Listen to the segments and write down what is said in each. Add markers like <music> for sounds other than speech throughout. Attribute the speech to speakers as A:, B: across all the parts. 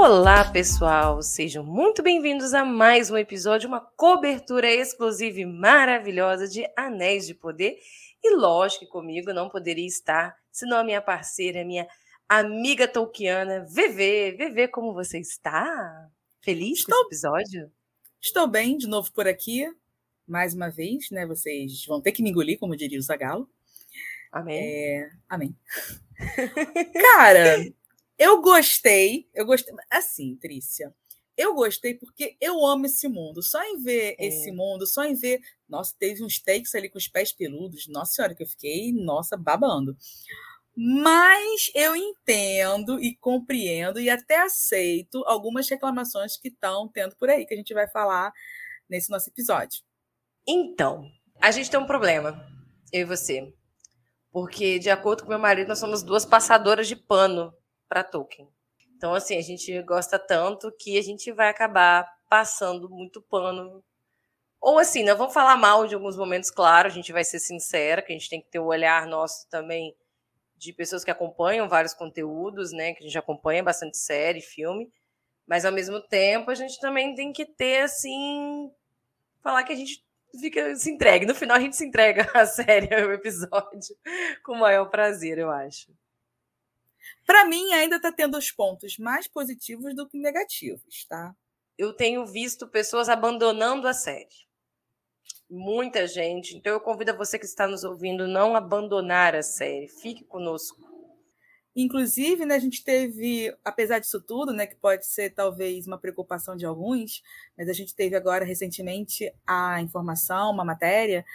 A: Olá, pessoal! Sejam muito bem-vindos a mais um episódio, uma cobertura exclusiva e maravilhosa de Anéis de Poder. E lógico que comigo não poderia estar, senão a minha parceira, minha amiga tolkiana, VV. VV, como você está? Feliz Estou... com esse episódio?
B: Estou bem, de novo por aqui, mais uma vez, né? Vocês vão ter que me engolir, como diria o Zagalo.
A: Amém.
B: É... Amém. <laughs> Cara, eu gostei, eu gostei. Assim, Trícia, eu gostei porque eu amo esse mundo. Só em ver é. esse mundo, só em ver. Nossa, teve uns takes ali com os pés peludos. Nossa senhora, que eu fiquei, nossa, babando. Mas eu entendo e compreendo e até aceito algumas reclamações que estão tendo por aí, que a gente vai falar nesse nosso episódio.
A: Então, a gente tem um problema, eu e você. Porque, de acordo com meu marido, nós somos duas passadoras de pano para Tolkien. Então, assim, a gente gosta tanto que a gente vai acabar passando muito pano. Ou assim, não vamos falar mal de alguns momentos, claro, a gente vai ser sincera, que a gente tem que ter o olhar nosso também de pessoas que acompanham vários conteúdos, né? Que a gente acompanha bastante série, filme. Mas ao mesmo tempo, a gente também tem que ter, assim, falar que a gente fica se entregue. No final, a gente se entrega <laughs> a série, o episódio, com o maior prazer, eu acho
B: para mim ainda está tendo os pontos mais positivos do que negativos, tá?
A: Eu tenho visto pessoas abandonando a série. Muita gente. Então eu convido você que está nos ouvindo não abandonar a série. Fique conosco.
B: Inclusive, né, a gente teve, apesar disso tudo, né, que pode ser talvez uma preocupação de alguns, mas a gente teve agora recentemente a informação, uma matéria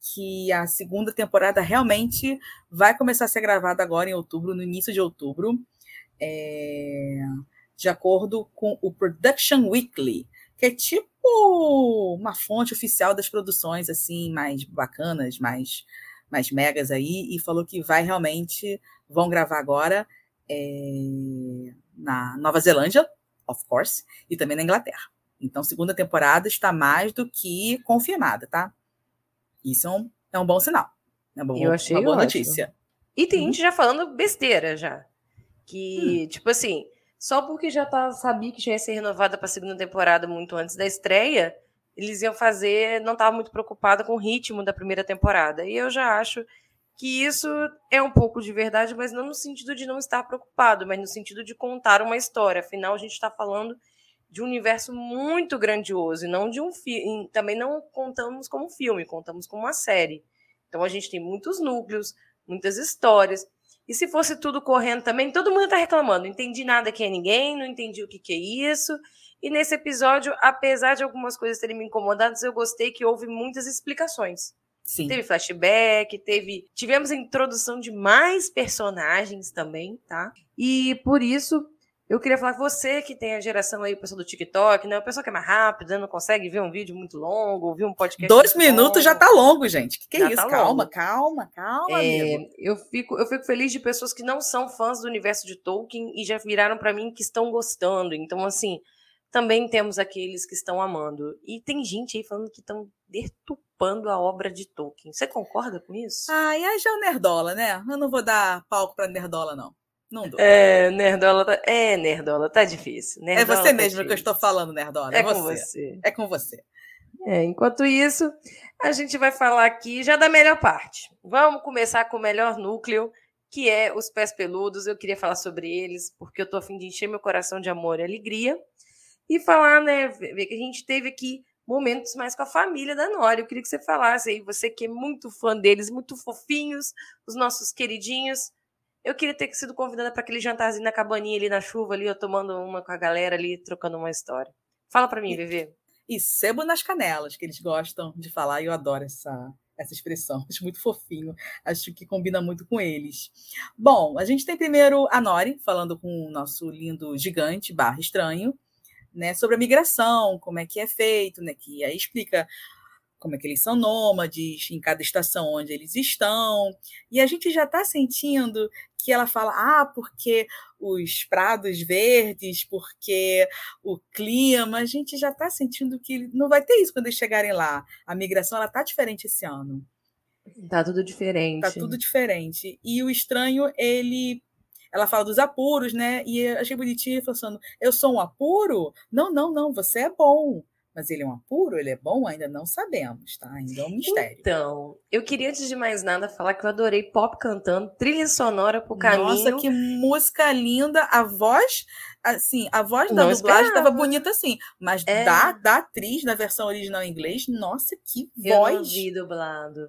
B: que a segunda temporada realmente vai começar a ser gravada agora em outubro, no início de outubro, é, de acordo com o Production Weekly, que é tipo uma fonte oficial das produções assim mais bacanas, mais mais megas aí, e falou que vai realmente vão gravar agora é, na Nova Zelândia, of course, e também na Inglaterra. Então, segunda temporada está mais do que confirmada, tá? Isso é um, é um bom sinal. É uma,
A: eu achei
B: uma boa
A: ótimo.
B: notícia.
A: E tem uhum. gente já falando besteira já. Que, hum. tipo assim, só porque já tá, sabia que já ia ser renovada para a segunda temporada muito antes da estreia, eles iam fazer, não estava muito preocupado com o ritmo da primeira temporada. E eu já acho que isso é um pouco de verdade, mas não no sentido de não estar preocupado, mas no sentido de contar uma história. Afinal, a gente está falando de um universo muito grandioso e não de um filme. Também não contamos como filme, contamos como uma série. Então a gente tem muitos núcleos, muitas histórias. E se fosse tudo correndo também, todo mundo está reclamando. Não entendi nada que é ninguém, não entendi o que, que é isso. E nesse episódio, apesar de algumas coisas terem me incomodado, eu gostei que houve muitas explicações. Sim. Teve flashback, teve. Tivemos a introdução de mais personagens também, tá? E por isso eu queria falar com você que tem a geração aí, o pessoal do TikTok, né? O pessoal que é mais rápido, não consegue ver um vídeo muito longo, ouvir um podcast.
B: Dois minutos longo. já tá longo, gente. Que que é já isso? Tá calma, calma, calma, é,
A: Eu fico, eu fico feliz de pessoas que não são fãs do universo de Tolkien e já viraram para mim que estão gostando. Então, assim, também temos aqueles que estão amando. E tem gente aí falando que estão detupando a obra de Tolkien. Você concorda com isso?
B: Ai, aí já é o Nerdola, né? Eu não vou dar palco pra Nerdola, não. Não dou.
A: É, Nerdola tá, é, Nerdola, tá difícil.
B: Nerdola é você tá mesmo que eu estou falando, Nerdola. É, é com você. É com você.
A: É, enquanto isso, a gente vai falar aqui já da melhor parte. Vamos começar com o melhor núcleo, que é os pés peludos. Eu queria falar sobre eles, porque eu tô a fim de encher meu coração de amor e alegria. E falar, né, ver que a gente teve aqui momentos mais com a família da Nora. Eu queria que você falasse aí, você que é muito fã deles, muito fofinhos, os nossos queridinhos. Eu queria ter sido convidada para aquele jantarzinho na cabaninha ali na chuva, ali, eu tomando uma com a galera ali, trocando uma história. Fala para mim, Vivi.
B: E sebo nas canelas, que eles gostam de falar, e eu adoro essa, essa expressão. <laughs> Acho muito fofinho, acho que combina muito com eles. Bom, a gente tem primeiro a Nori, falando com o nosso lindo gigante barra estranho, né, sobre a migração, como é que é feito, né, que aí explica como é que eles são nômades, em cada estação onde eles estão. E a gente já está sentindo que ela fala, ah, porque os prados verdes, porque o clima, a gente já está sentindo que não vai ter isso quando eles chegarem lá. A migração ela está diferente esse ano.
A: Tá tudo diferente.
B: Tá tudo diferente. E o estranho, ele ela fala dos apuros, né? E eu achei bonitinho falando: eu sou um apuro? Não, não, não, você é bom. Mas ele é um apuro? Ele é bom? Ainda não sabemos, tá? Ainda é um mistério.
A: Então, eu queria, antes de mais nada, falar que eu adorei pop cantando, trilha sonora pro caminho.
B: Nossa, que música linda! A voz, assim, a voz da não dublagem estava bonita assim, mas é. da, da atriz, na versão original em inglês, nossa, que voz! Eu
A: não vi dublado.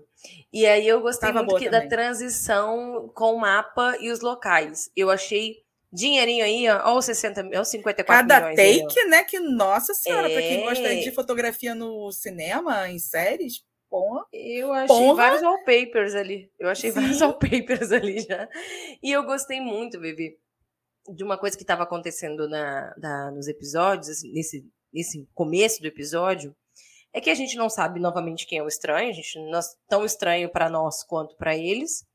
A: E aí eu gostei Tava muito que, da transição com o mapa e os locais. Eu achei Dinheirinho aí, ó, os 60 mil, 54
B: Cada
A: milhões.
B: Cada take, aí, né? Que, nossa senhora, é... para quem gosta de fotografia no cinema, em séries, porra.
A: Eu achei porra. vários wallpapers ali. Eu achei Sim. vários wallpapers <laughs> ali já. E eu gostei muito, Vivi, de uma coisa que estava acontecendo na, na, nos episódios, assim, nesse, nesse começo do episódio, é que a gente não sabe novamente quem é o estranho, a gente não é tão estranho para nós quanto para eles.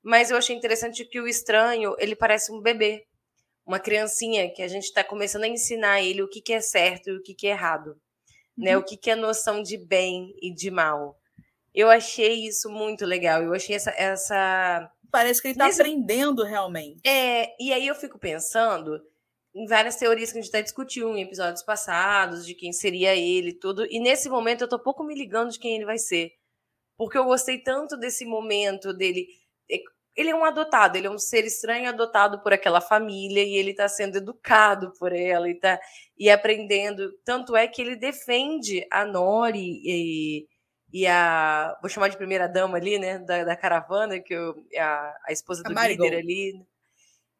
A: Mas eu achei interessante que o estranho, ele parece um bebê uma criancinha que a gente está começando a ensinar ele o que, que é certo e o que, que é errado, né? uhum. né? O que, que é noção de bem e de mal. Eu achei isso muito legal. Eu achei essa. essa...
B: Parece que ele está Nesse... aprendendo realmente.
A: É, e aí eu fico pensando em várias teorias que a gente até discutiu em episódios passados, de quem seria ele tudo. E nesse momento eu tô pouco me ligando de quem ele vai ser. Porque eu gostei tanto desse momento dele ele é um adotado, ele é um ser estranho adotado por aquela família e ele está sendo educado por ela e tá e aprendendo. Tanto é que ele defende a Nori e, e a vou chamar de primeira dama ali, né, da, da caravana que eu, a, a esposa do a líder ali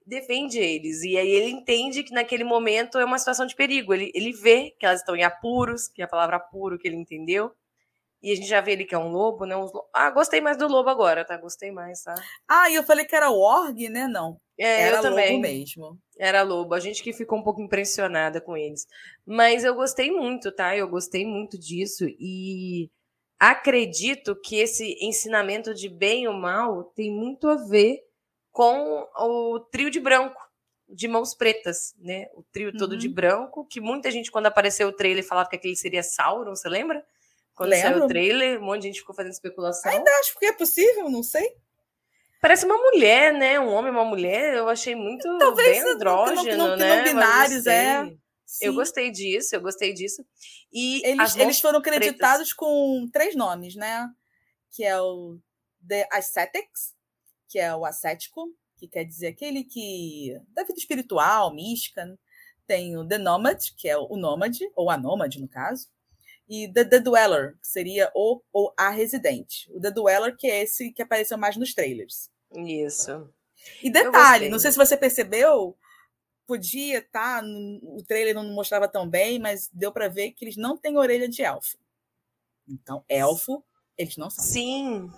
A: defende eles e aí ele entende que naquele momento é uma situação de perigo. Ele, ele vê que elas estão em apuros, que é a palavra apuro que ele entendeu e a gente já vê ele que é um lobo, né? Uns. Ah, gostei mais do lobo agora, tá? Gostei mais, tá?
B: Ah, e eu falei que era o org, né? Não. É, era eu também. lobo mesmo.
A: Era lobo. A gente que ficou um pouco impressionada com eles. Mas eu gostei muito, tá? Eu gostei muito disso. E acredito que esse ensinamento de bem ou mal tem muito a ver com o trio de branco, de mãos pretas, né? O trio todo uhum. de branco, que muita gente, quando apareceu o trailer, falava que aquele seria Sauron, você lembra? Quando Lembro. saiu o trailer, um monte de gente ficou fazendo especulação.
B: Ainda acho que é possível, não sei.
A: Parece uma mulher, né? Um homem uma mulher. Eu achei muito Talvez bem andrógeno, não, não, né? Não binários, é. Sim. Eu gostei disso, eu gostei disso. E
B: eles, eles foram creditados pretas. com três nomes, né? Que é o The Ascetics, que é o ascético, que quer dizer aquele que da vida espiritual, mística. Tem o The Nomad, que é o nômade, ou a nômade, no caso e The, The Dweller, que seria o ou a residente. O The Dweller, que é esse que apareceu mais nos trailers.
A: Isso.
B: E detalhe, não sei se você percebeu, podia estar, tá, o trailer não mostrava tão bem, mas deu para ver que eles não têm orelha de elfo. Então, elfo, eles não são.
A: Sim.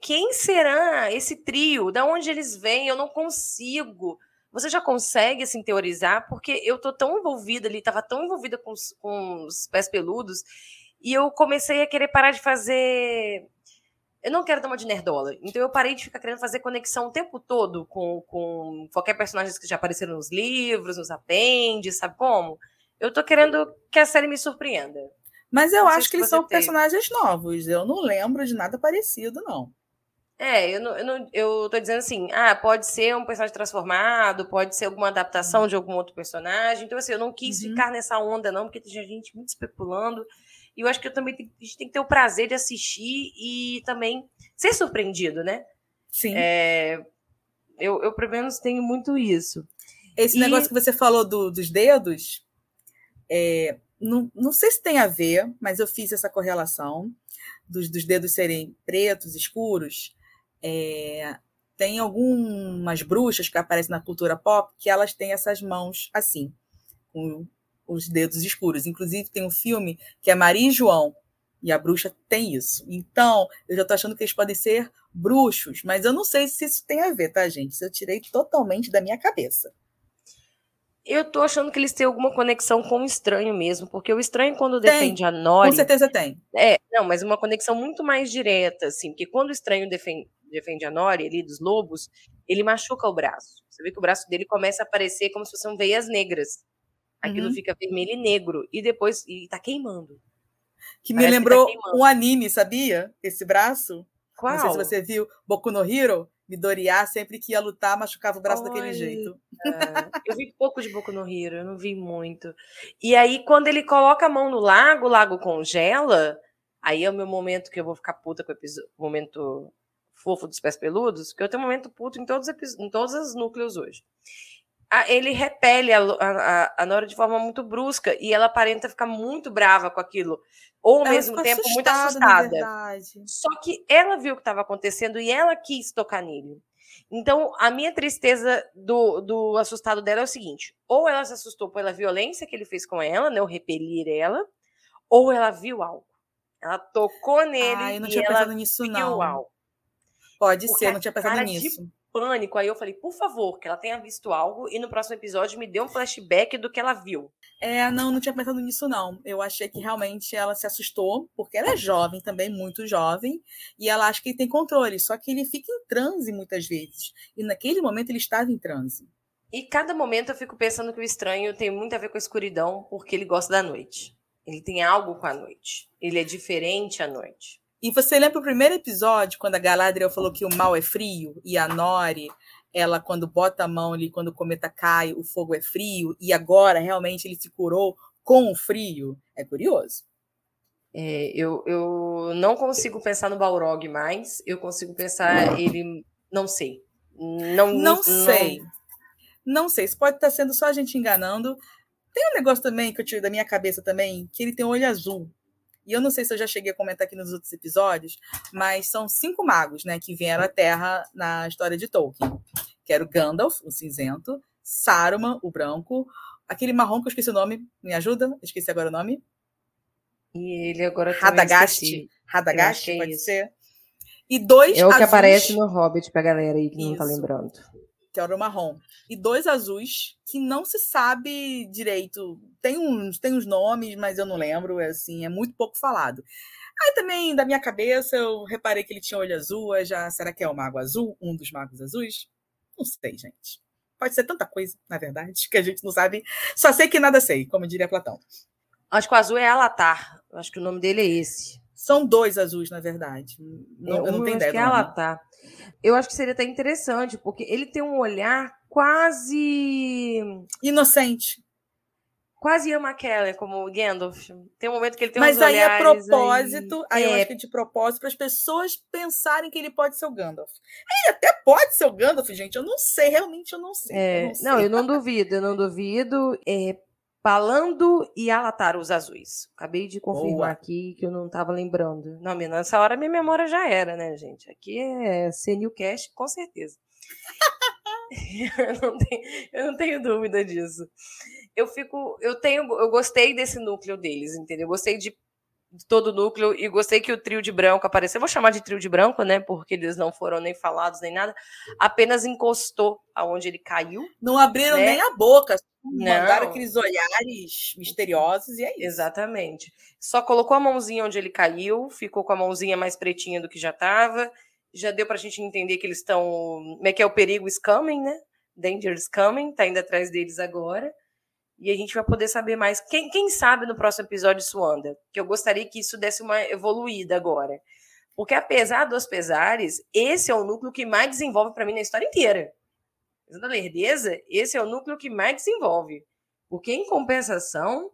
A: Quem será esse trio? Da onde eles vêm? Eu não consigo você já consegue assim teorizar, porque eu tô tão envolvida ali, tava tão envolvida com os, com os pés peludos, e eu comecei a querer parar de fazer. Eu não quero dar uma de nerdola, então eu parei de ficar querendo fazer conexão o tempo todo com, com qualquer personagem que já apareceram nos livros, nos apêndices, sabe como? Eu tô querendo que a série me surpreenda.
B: Mas eu acho que eles são personagens novos. Eu não lembro de nada parecido, não.
A: É, eu, não, eu, não, eu tô dizendo assim, ah, pode ser um personagem transformado, pode ser alguma adaptação uhum. de algum outro personagem. Então, assim, eu não quis uhum. ficar nessa onda, não, porque tem gente muito especulando. E eu acho que eu também tem, a gente tem que ter o prazer de assistir e também ser surpreendido, né?
B: Sim.
A: É, eu, eu, pelo menos, tenho muito isso.
B: Esse e... negócio que você falou do, dos dedos, é, não, não sei se tem a ver, mas eu fiz essa correlação dos, dos dedos serem pretos, escuros. É, tem algumas bruxas que aparecem na cultura pop que elas têm essas mãos assim, com os dedos escuros. Inclusive, tem um filme que é Maria e João, e a bruxa tem isso. Então, eu já estou achando que eles podem ser bruxos, mas eu não sei se isso tem a ver, tá, gente? Isso eu tirei totalmente da minha cabeça.
A: Eu tô achando que eles têm alguma conexão com o estranho mesmo, porque o estranho, quando tem, defende a Nori.
B: Com certeza tem.
A: É, não, mas uma conexão muito mais direta, assim, porque quando o estranho defende, defende a Nori ali dos lobos, ele machuca o braço. Você vê que o braço dele começa a aparecer como se fossem veias negras. Aquilo uhum. fica vermelho e negro. E depois. E tá queimando.
B: Que me Parece lembrou que tá um anime, sabia? Esse braço.
A: Qual?
B: Não sei se você viu, Boku no Hero, Midoriya, sempre que ia lutar, machucava o braço Oi. daquele jeito.
A: eu vi pouco de Boku no Hero, eu não vi muito. E aí, quando ele coloca a mão no lago, o lago congela, aí é o meu momento que eu vou ficar puta com o momento fofo dos pés peludos, porque eu tenho um momento puto em todos, em todos os núcleos hoje. ele repele a, a, a, Nora de forma muito brusca e ela aparenta ficar muito brava com aquilo, ou ao ela mesmo tempo muito assustada. Só que ela viu o que estava acontecendo e ela quis tocar nele. Então, a minha tristeza do, do assustado dela é o seguinte: ou ela se assustou pela violência que ele fez com ela, né, o repelir ela, ou ela viu algo. Ela tocou nele ah, eu não tinha e ela nisso, viu não. algo.
B: Pode Porque ser, não tinha pensado nisso.
A: pânico. Aí eu falei, por favor, que ela tenha visto algo e no próximo episódio me dê um flashback do que ela viu.
B: É, não, não tinha pensado nisso, não. Eu achei que realmente ela se assustou, porque ela é jovem também, muito jovem, e ela acha que ele tem controle, só que ele fica em transe muitas vezes. E naquele momento ele estava em transe.
A: E cada momento eu fico pensando que o estranho tem muito a ver com a escuridão, porque ele gosta da noite. Ele tem algo com a noite. Ele é diferente à noite.
B: E você lembra o primeiro episódio, quando a Galadriel falou que o mal é frio e a Nori, ela quando bota a mão ali, quando o cometa cai, o fogo é frio, e agora realmente ele se curou com o frio? É curioso.
A: É, eu, eu não consigo pensar no Balrog mais, eu consigo pensar ele. Não sei. Não,
B: não sei. Não... não sei. Isso pode estar sendo só a gente enganando. Tem um negócio também que eu tiro da minha cabeça também, que ele tem um olho azul. E eu não sei se eu já cheguei a comentar aqui nos outros episódios, mas são cinco magos, né, que vieram à Terra na história de Tolkien. Que era o Gandalf, o cinzento, Saruman, o branco, aquele marrom que eu esqueci o nome, me ajuda? Esqueci agora o nome.
A: E ele agora
B: Radagast, Radagast, é pode isso. ser. E dois
A: É o que azuis... aparece no Hobbit pra galera aí que isso. não tá lembrando
B: que era o marrom, e dois azuis que não se sabe direito. Tem uns, tem uns nomes, mas eu não lembro, é assim, é muito pouco falado. Aí também, da minha cabeça, eu reparei que ele tinha olho azul, já será que é o mago azul, um dos magos azuis? Não sei, gente. Pode ser tanta coisa, na verdade, que a gente não sabe. Só sei que nada sei, como diria Platão.
A: Acho que o azul é Alatar. Acho que o nome dele é esse.
B: São dois azuis, na verdade. Não,
A: é, eu
B: não tenho
A: ideia.
B: Que é
A: Alatar. Eu acho que seria até interessante, porque ele tem um olhar quase.
B: Inocente.
A: Quase Ian McKellen, como Gandalf. Tem um momento que ele tem
B: Mas
A: uns
B: aí
A: é
B: propósito, aí, aí é... eu acho que é de propósito para as pessoas pensarem que ele pode ser o Gandalf. Ele até pode ser o Gandalf, gente. Eu não sei, realmente eu não sei.
A: É...
B: Eu não,
A: sei. não, eu não duvido, eu não duvido. É, Palando e Alatar, os azuis. Acabei de confirmar Boa. aqui que eu não estava lembrando. Não, nessa hora minha memória já era, né, gente? Aqui é Cash, com certeza. <laughs> eu, não tenho, eu não tenho dúvida disso. Eu fico, eu tenho, eu gostei desse núcleo deles, entendeu? Eu gostei de todo o núcleo e gostei que o trio de branco apareceu. Eu vou chamar de trio de branco, né? Porque eles não foram nem falados nem nada. Apenas encostou aonde ele caiu.
B: Não abriram né? nem a boca. Não. Mandaram aqueles olhares misteriosos e é isso.
A: Exatamente. Só colocou a mãozinha onde ele caiu, ficou com a mãozinha mais pretinha do que já estava. Já deu pra gente entender que eles estão. Como é que é o perigo is coming, né? Danger is coming, tá indo atrás deles agora. E a gente vai poder saber mais. Quem, quem sabe no próximo episódio isso anda? Que eu gostaria que isso desse uma evoluída agora. Porque apesar dos pesares, esse é o núcleo que mais desenvolve para mim na história inteira. Da lerdeza, esse é o núcleo que mais desenvolve. Porque, em compensação,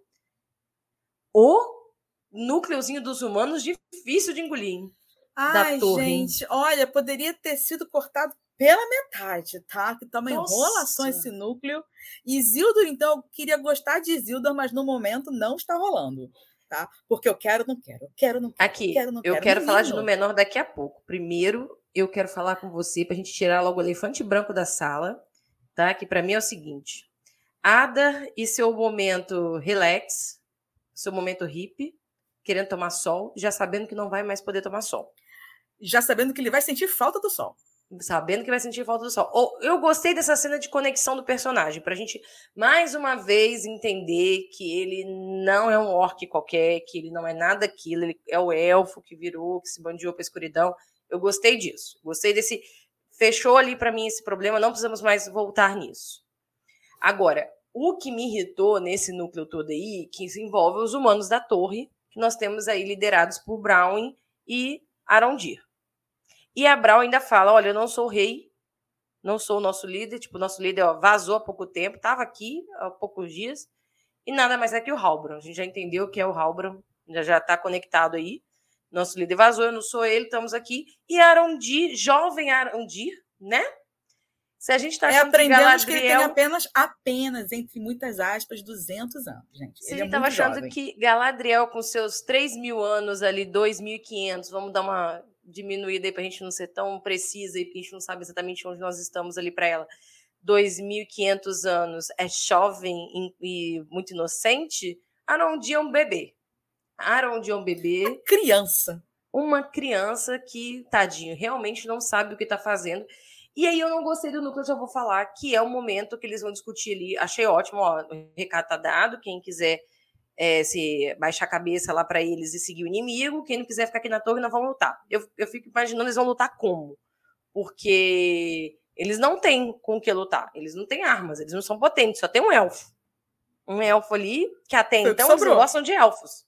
A: o núcleozinho dos humanos difícil de engolir.
B: Ai, gente, olha, poderia ter sido cortado pela metade, tá? Que tá uma enrolação esse núcleo. E Isildur, então, eu queria gostar de Isildur, mas no momento não está rolando. Tá? Porque eu quero, não quero, eu quero, não quero.
A: Aqui,
B: quero, não
A: eu
B: quero,
A: quero falar de Númenor daqui a pouco. Primeiro, eu quero falar com você para a gente tirar logo o elefante branco da sala, tá? Que para mim é o seguinte: Ada e seu momento relax, seu momento hippie, querendo tomar sol, já sabendo que não vai mais poder tomar sol.
B: Já sabendo que ele vai sentir falta do sol
A: sabendo que vai sentir falta do sol. Eu gostei dessa cena de conexão do personagem, pra gente mais uma vez entender que ele não é um orc qualquer, que ele não é nada aquilo, ele é o elfo que virou, que se bandiou pra escuridão. Eu gostei disso. Gostei desse. Fechou ali para mim esse problema, não precisamos mais voltar nisso. Agora, o que me irritou nesse núcleo todo aí, que envolve os humanos da torre, que nós temos aí liderados por Brown e Arondir. E a Brau ainda fala: olha, eu não sou o rei, não sou o nosso líder. Tipo, o nosso líder ó, vazou há pouco tempo, estava aqui há poucos dias. E nada mais é que o Halbrand. A gente já entendeu que é o Halbrand, já está conectado aí. Nosso líder vazou, eu não sou ele, estamos aqui. E Arondir, jovem Arondir, né?
B: Se a gente está é, aprendendo que, Galadriel... que ele tem apenas, apenas, entre muitas aspas, 200 anos, gente.
A: Se ele estava é achando jovem. que Galadriel, com seus 3 mil anos ali, 2.500, vamos dar uma diminuída aí para a gente não ser tão precisa e porque a gente não sabe exatamente onde nós estamos ali para ela. 2.500 anos é jovem e muito inocente, Arondir é um bebê. Arondir é um bebê.
B: Uma criança.
A: Uma criança que, tadinho, realmente não sabe o que está fazendo. E aí eu não gostei do núcleo, já vou falar, que é o momento que eles vão discutir ali. Achei ótimo, ó, o recado tá dado, quem quiser é, se baixar a cabeça lá para eles e seguir o inimigo, quem não quiser ficar aqui na torre, não vão lutar. Eu, eu fico imaginando eles vão lutar como? Porque eles não têm com o que lutar, eles não têm armas, eles não são potentes, só tem um elfo. Um elfo ali, que até Foi então eles não gostam de elfos.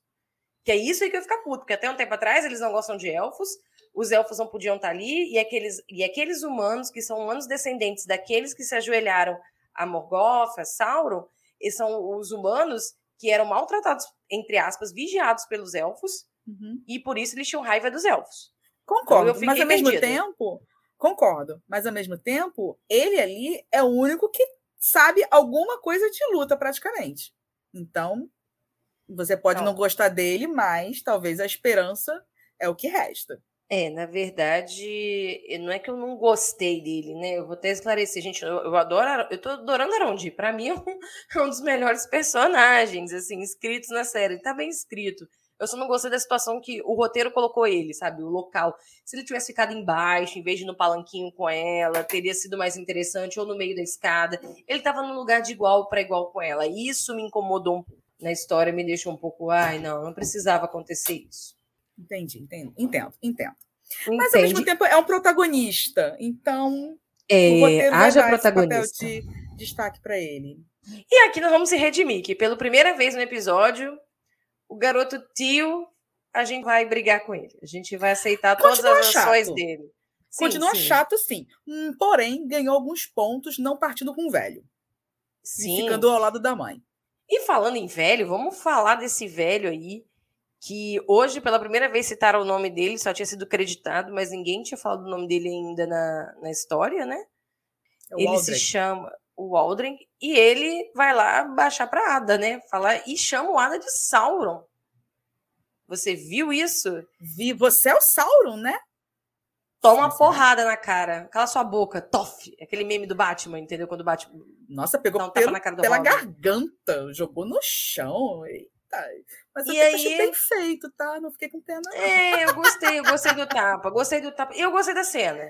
A: Que é isso aí que eu ficar puto, porque até um tempo atrás eles não gostam de elfos, os elfos não podiam estar ali, e aqueles, e aqueles humanos, que são humanos descendentes daqueles que se ajoelharam a Morgoth, a Sauron, e são os humanos que eram maltratados, entre aspas, vigiados pelos elfos, uhum. e por isso eles tinham raiva dos elfos.
B: Concordo, então, mas ao mesmo tempo, concordo, mas ao mesmo tempo, ele ali é o único que sabe alguma coisa de luta praticamente. Então, você pode não, não gostar dele, mas talvez a esperança é o que resta.
A: É, na verdade, não é que eu não gostei dele, né? Eu vou até esclarecer, gente. Eu, eu adoro, eu tô adorando Arondi. Para mim é um, <laughs> é um, dos melhores personagens, assim, escritos na série. Tá bem escrito. Eu só não gostei da situação que o roteiro colocou ele, sabe? O local. Se ele tivesse ficado embaixo, em vez de no palanquinho com ela, teria sido mais interessante, ou no meio da escada. Ele tava num lugar de igual para igual com ela. Isso me incomodou um pouco na história, me deixou um pouco, ai, não, não precisava acontecer isso.
B: Entendi, entendo, entendo, entendo. Mas ao mesmo tempo é um protagonista, então
A: é, haja
B: protagonista. papel de destaque para ele.
A: E aqui nós vamos se redimir, que pela primeira vez no episódio, o garoto tio, a gente vai brigar com ele. A gente vai aceitar Continua todas as chato. ações dele.
B: Sim, Continua sim. chato, sim. Hum, porém, ganhou alguns pontos não partindo com o velho. Sim. ficando ao lado da mãe.
A: E falando em velho, vamos falar desse velho aí que hoje, pela primeira vez, citaram o nome dele, só tinha sido creditado, mas ninguém tinha falado o nome dele ainda na, na história, né? É ele Aldrin. se chama o Aldrin e ele vai lá baixar para Ada, né? Falar e chama o Ada de Sauron. Você viu isso?
B: Vi, você é o Sauron, né?
A: Toma uma porrada na cara. Cala sua boca. Toff. Aquele meme do Batman, entendeu? Quando o Batman.
B: Nossa, pegou pelo, pela garganta. Jogou no chão. Mas eu aí... bem feito, tá? Não fiquei com pena. Não.
A: É, eu gostei, eu gostei do tapa, gostei do tapa. Eu gostei da cena.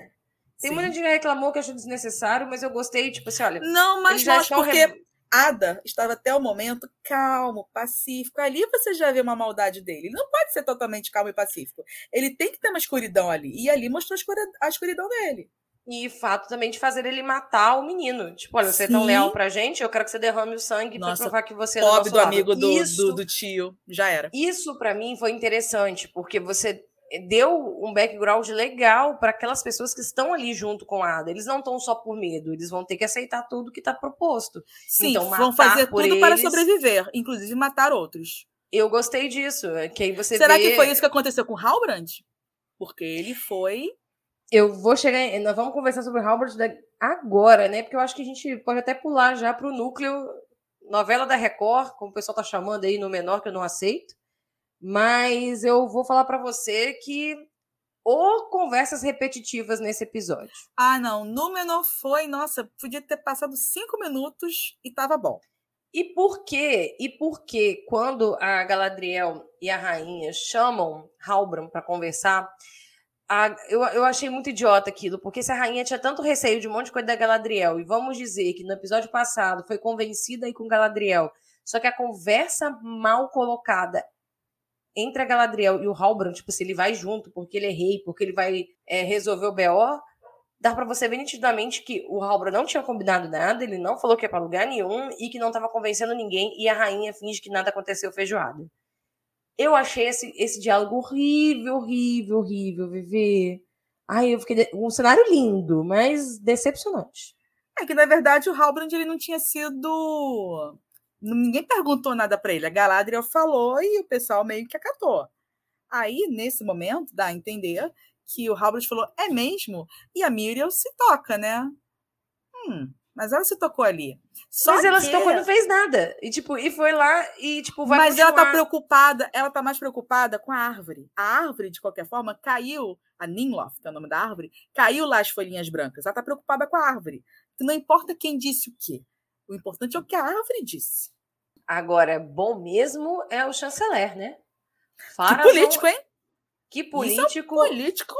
A: Tem Sim. muita gente que reclamou que achou desnecessário, mas eu gostei, tipo assim, olha.
B: Não, mas nós, porque re... Ada estava até o momento calmo, pacífico. Ali você já vê uma maldade dele. Ele não pode ser totalmente calmo e pacífico. Ele tem que ter uma escuridão ali. E ali mostrou a escuridão dele.
A: E fato também de fazer ele matar o menino. Tipo, olha, você é tão leal pra gente, eu quero que você derrame o sangue Nossa, pra provar que você é do
B: nosso do lado. amigo do, isso, do, do, tio. Já era.
A: Isso para mim foi interessante, porque você deu um background legal para aquelas pessoas que estão ali junto com a Ada. Eles não estão só por medo, eles vão ter que aceitar tudo que está proposto.
B: Sim, então, vão fazer tudo eles... para sobreviver, inclusive matar outros.
A: Eu gostei disso. Que aí você
B: Será
A: vê...
B: que foi isso que aconteceu com Halbrand? Porque ele foi
A: eu vou chegar. Nós vamos conversar sobre o Halbert agora, né? Porque eu acho que a gente pode até pular já para o núcleo novela da Record, como o pessoal tá chamando aí no menor, que eu não aceito. Mas eu vou falar para você que ou conversas repetitivas nesse episódio.
B: Ah, não. No menor foi, nossa, podia ter passado cinco minutos e tava bom.
A: E por quê? E por que quando a Galadriel e a rainha chamam Halbrand para conversar, a, eu, eu achei muito idiota aquilo, porque se a rainha tinha tanto receio de um monte de coisa da Galadriel, e vamos dizer que no episódio passado foi convencida aí com Galadriel, só que a conversa mal colocada entre a Galadriel e o Halbrand, tipo, se ele vai junto, porque ele é rei, porque ele vai é, resolver o B.O., dá para você ver nitidamente que o Halbrand não tinha combinado nada, ele não falou que ia pra lugar nenhum, e que não tava convencendo ninguém, e a rainha finge que nada aconteceu feijoada. Eu achei esse, esse diálogo horrível, horrível, horrível, Vivi. Ai, eu fiquei. Um cenário lindo, mas decepcionante.
B: É que, na verdade, o Halbrand ele não tinha sido. Ninguém perguntou nada para ele. A Galadriel falou e o pessoal meio que acatou. Aí, nesse momento, dá a entender que o Halbrand falou, é mesmo? E a Miriel se toca, né? Hum, mas ela se tocou ali.
A: Só mas ela que... se tocou e não fez nada. E, tipo, e foi lá e, tipo, vai
B: Mas
A: continuar...
B: ela tá preocupada, ela tá mais preocupada com a árvore. A árvore, de qualquer forma, caiu, a Ninloth, que é o nome da árvore, caiu lá as folhinhas brancas. Ela tá preocupada com a árvore. Não importa quem disse o quê. O importante é o que a árvore disse.
A: Agora, bom mesmo é o chanceler, né?
B: Que político, hein?
A: Que político. É
B: um político,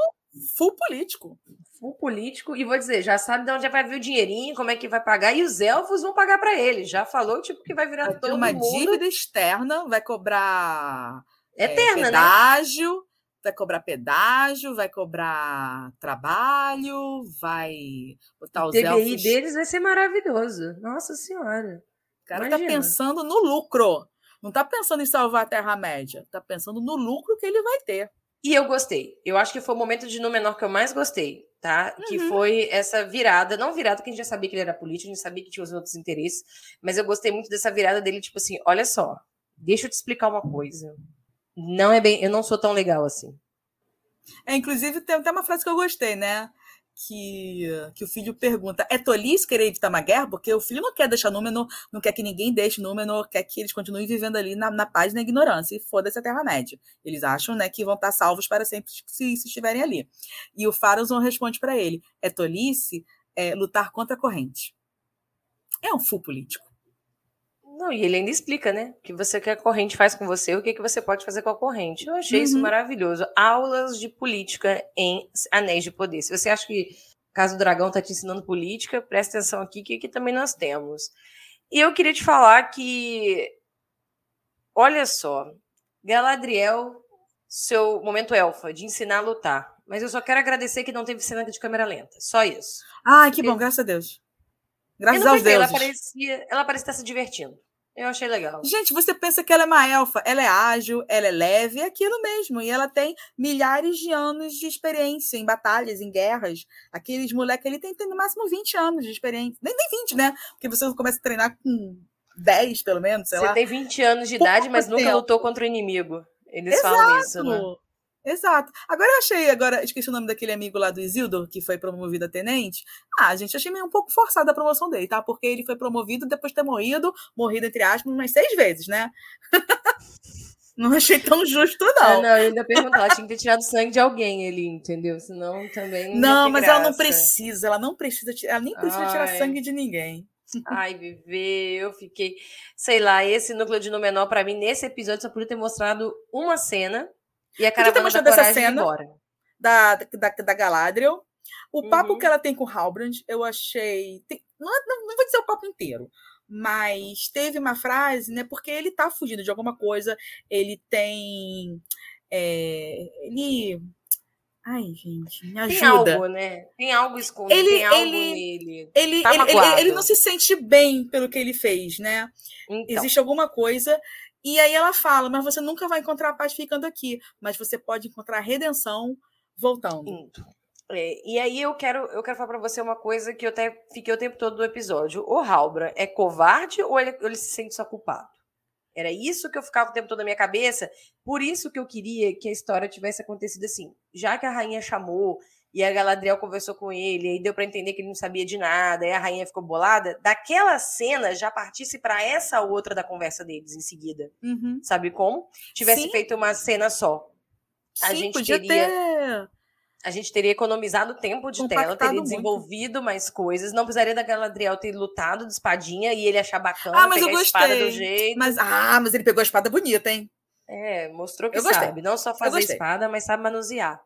B: full político
A: full político, e vou dizer, já sabe de onde vai vir o dinheirinho, como é que vai pagar, e os elfos vão pagar para ele. Já falou, tipo, que vai virar vai todo
B: uma
A: mundo.
B: dívida externa, vai cobrar
A: Eterna,
B: é, pedágio, né? vai cobrar pedágio, vai cobrar trabalho, vai botar os
A: o TBI
B: elfos...
A: deles vai ser maravilhoso. Nossa Senhora.
B: O cara tá Imagina. tá pensando no lucro. Não tá pensando em salvar a Terra-média. Tá pensando no lucro que ele vai ter.
A: E eu gostei. Eu acho que foi o momento de Númenor que eu mais gostei tá? Uhum. Que foi essa virada, não virada que a gente já sabia que ele era político, a gente sabia que tinha os outros interesses, mas eu gostei muito dessa virada dele, tipo assim, olha só, deixa eu te explicar uma coisa. Não é bem, eu não sou tão legal assim.
B: É, inclusive tem até uma frase que eu gostei, né? Que, que o filho pergunta: é tolice querer evitar uma guerra? Porque o filho não quer deixar Númenor, não quer que ninguém deixe Númenor, quer que eles continuem vivendo ali na, na paz e na ignorância. E foda-se a Terra-média. Eles acham né, que vão estar salvos para sempre se, se estiverem ali. E o Farazon responde para ele: é tolice é, lutar contra a corrente. É um full político.
A: Não, e ele ainda explica, né? O que você quer a corrente faz com você, o que, que você pode fazer com a corrente. Eu achei uhum. isso maravilhoso. Aulas de política em Anéis de Poder. Se você acha que Caso do Dragão está te ensinando política, presta atenção aqui, que aqui também nós temos. E eu queria te falar que. Olha só, Galadriel, seu momento elfa, de ensinar a lutar. Mas eu só quero agradecer que não teve cena de câmera lenta. Só isso.
B: Ah, que bom, graças a Deus. Graças aos deuses.
A: Ela parecia, ela parecia estar se divertindo. Eu achei legal.
B: Gente, você pensa que ela é uma elfa, ela é ágil, ela é leve, é aquilo mesmo. E ela tem milhares de anos de experiência em batalhas, em guerras. Aqueles moleques ali têm, têm no máximo 20 anos de experiência. Nem tem 20, né? Porque você começa a treinar com 10, pelo menos, sei
A: você
B: lá.
A: tem 20 anos de idade, mas nunca lutou contra o inimigo. Eles Exato. falam isso, né?
B: Exato. Agora eu achei, agora esqueci o nome daquele amigo lá do Isildur, que foi promovido a tenente. Ah, gente, achei meio um pouco forçada a promoção dele, tá? Porque ele foi promovido depois de ter morrido, morrido entre aspas, umas seis vezes, né? <laughs> não achei tão justo, não.
A: Ah, não, eu ainda perguntava, tinha que ter tirado sangue de alguém ali, entendeu? Senão também.
B: Não, mas graça. ela não precisa, ela não precisa, ela nem precisa Ai. tirar sangue de ninguém.
A: Ai, Viver, eu fiquei. Sei lá, esse núcleo de Númenor, para mim, nesse episódio, só podia ter mostrado uma cena e a caravana da
B: dessa cena da, da, da Galadriel. O uhum. papo que ela tem com o Halbrand, eu achei. Tem, não, não, não vou dizer o papo inteiro, mas teve uma frase, né? Porque ele tá fugindo de alguma coisa, ele tem. É, ele. Ai, gente, me ajuda.
A: Tem algo, né? Tem algo escondido, ele, tem algo ele, nele.
B: Ele, tá ele, ele, ele, não se sente bem pelo que ele fez, né? Então. Existe alguma coisa e aí ela fala: Mas você nunca vai encontrar paz ficando aqui, mas você pode encontrar redenção voltando.
A: É, e aí eu quero, eu quero falar para você uma coisa que eu até fiquei o tempo todo do episódio. O Halbra é covarde ou ele, ele se sente só culpado? Era isso que eu ficava o tempo todo na minha cabeça. Por isso que eu queria que a história tivesse acontecido assim. Já que a rainha chamou e a Galadriel conversou com ele, e deu para entender que ele não sabia de nada, e a rainha ficou bolada, daquela cena já partisse para essa outra da conversa deles em seguida. Uhum. Sabe como? Tivesse Sim. feito uma cena só.
B: A Sim, gente podia teria ter
A: a gente teria economizado tempo de tela, teria desenvolvido muito. mais coisas. Não precisaria da Galadriel ter lutado de espadinha e ele achar bacana ah, mas pegar eu gostei. a espada do jeito.
B: Mas, ah, mas ele pegou a espada bonita, hein?
A: É, mostrou que eu sabe. Gostei. Não só fazer espada, mas sabe manusear.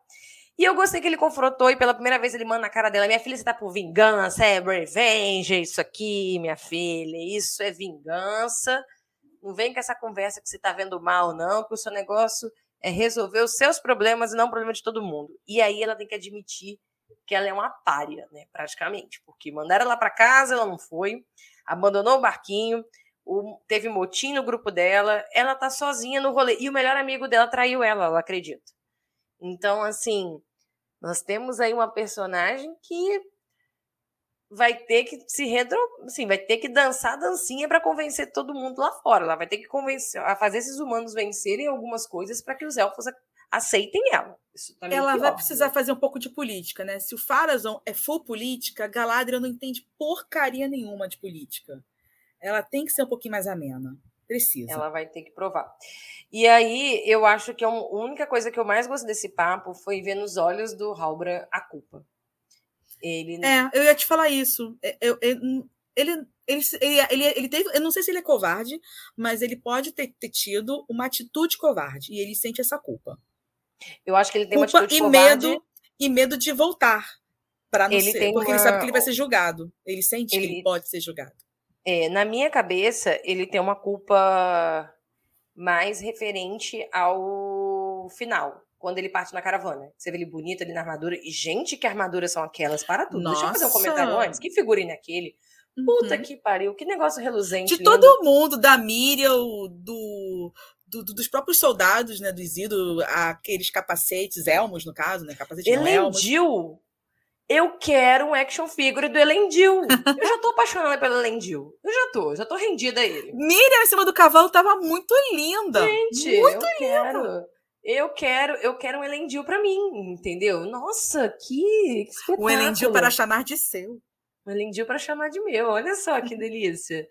A: E eu gostei que ele confrontou e pela primeira vez ele manda na cara dela: Minha filha, você tá por vingança, é revenge, isso aqui, minha filha, isso é vingança. Não vem com essa conversa que você tá vendo mal, não, que o seu negócio é resolver os seus problemas e não o problema de todo mundo. E aí ela tem que admitir que ela é uma párea, né, praticamente, porque mandaram ela para casa, ela não foi, abandonou o barquinho, o, teve motim no grupo dela, ela tá sozinha no rolê. E o melhor amigo dela traiu ela, ela acredita. Então, assim, Nós temos aí uma personagem que vai ter que se redro, assim, vai ter que dançar dancinha para convencer todo mundo lá fora. Ela vai ter que convencer, a fazer esses humanos vencerem algumas coisas para que os elfos aceitem ela.
B: Tá ela vai precisar né? fazer um pouco de política, né? Se o Farazon é full política, Galadriel não entende porcaria nenhuma de política. Ela tem que ser um pouquinho mais amena. Precisa.
A: Ela vai ter que provar. E aí, eu acho que a única coisa que eu mais gosto desse papo foi ver nos olhos do Halbra a culpa.
B: Ele... É, eu ia te falar isso. É, eu, eu, ele, ele, ele, ele, ele teve, eu não sei se ele é covarde, mas ele pode ter, ter tido uma atitude covarde e ele sente essa culpa.
A: Eu acho que ele tem culpa uma atitude
B: e
A: covarde.
B: medo e medo de voltar para não ele ser, porque uma... ele sabe que ele vai ser julgado. Ele sente ele... que ele pode ser julgado.
A: É, na minha cabeça, ele tem uma culpa mais referente ao final quando ele parte na caravana. Você vê ele bonito ali na armadura. E, gente, que armaduras são aquelas? Para tudo. Nossa. Deixa eu fazer um comentário antes. Que figurino é aquele? Puta uhum. que pariu. Que negócio reluzente.
B: De lindo. todo mundo, da Miriam, do, do, do, dos próprios soldados, né, do Isildo, aqueles capacetes, elmos, no caso, né? Capacete
A: Elendil. Eu quero um action figure do Elendil. Eu já tô apaixonada pelo Elendil. Eu já tô, já tô rendida a ele.
B: Miriam em cima do cavalo tava muito linda.
A: Gente, muito eu linda. quero. Eu quero, eu quero um Elendil para mim, entendeu? Nossa, que, que
B: Um Elendil para chamar de seu.
A: Um Elendil para chamar de meu. Olha só que <laughs> delícia.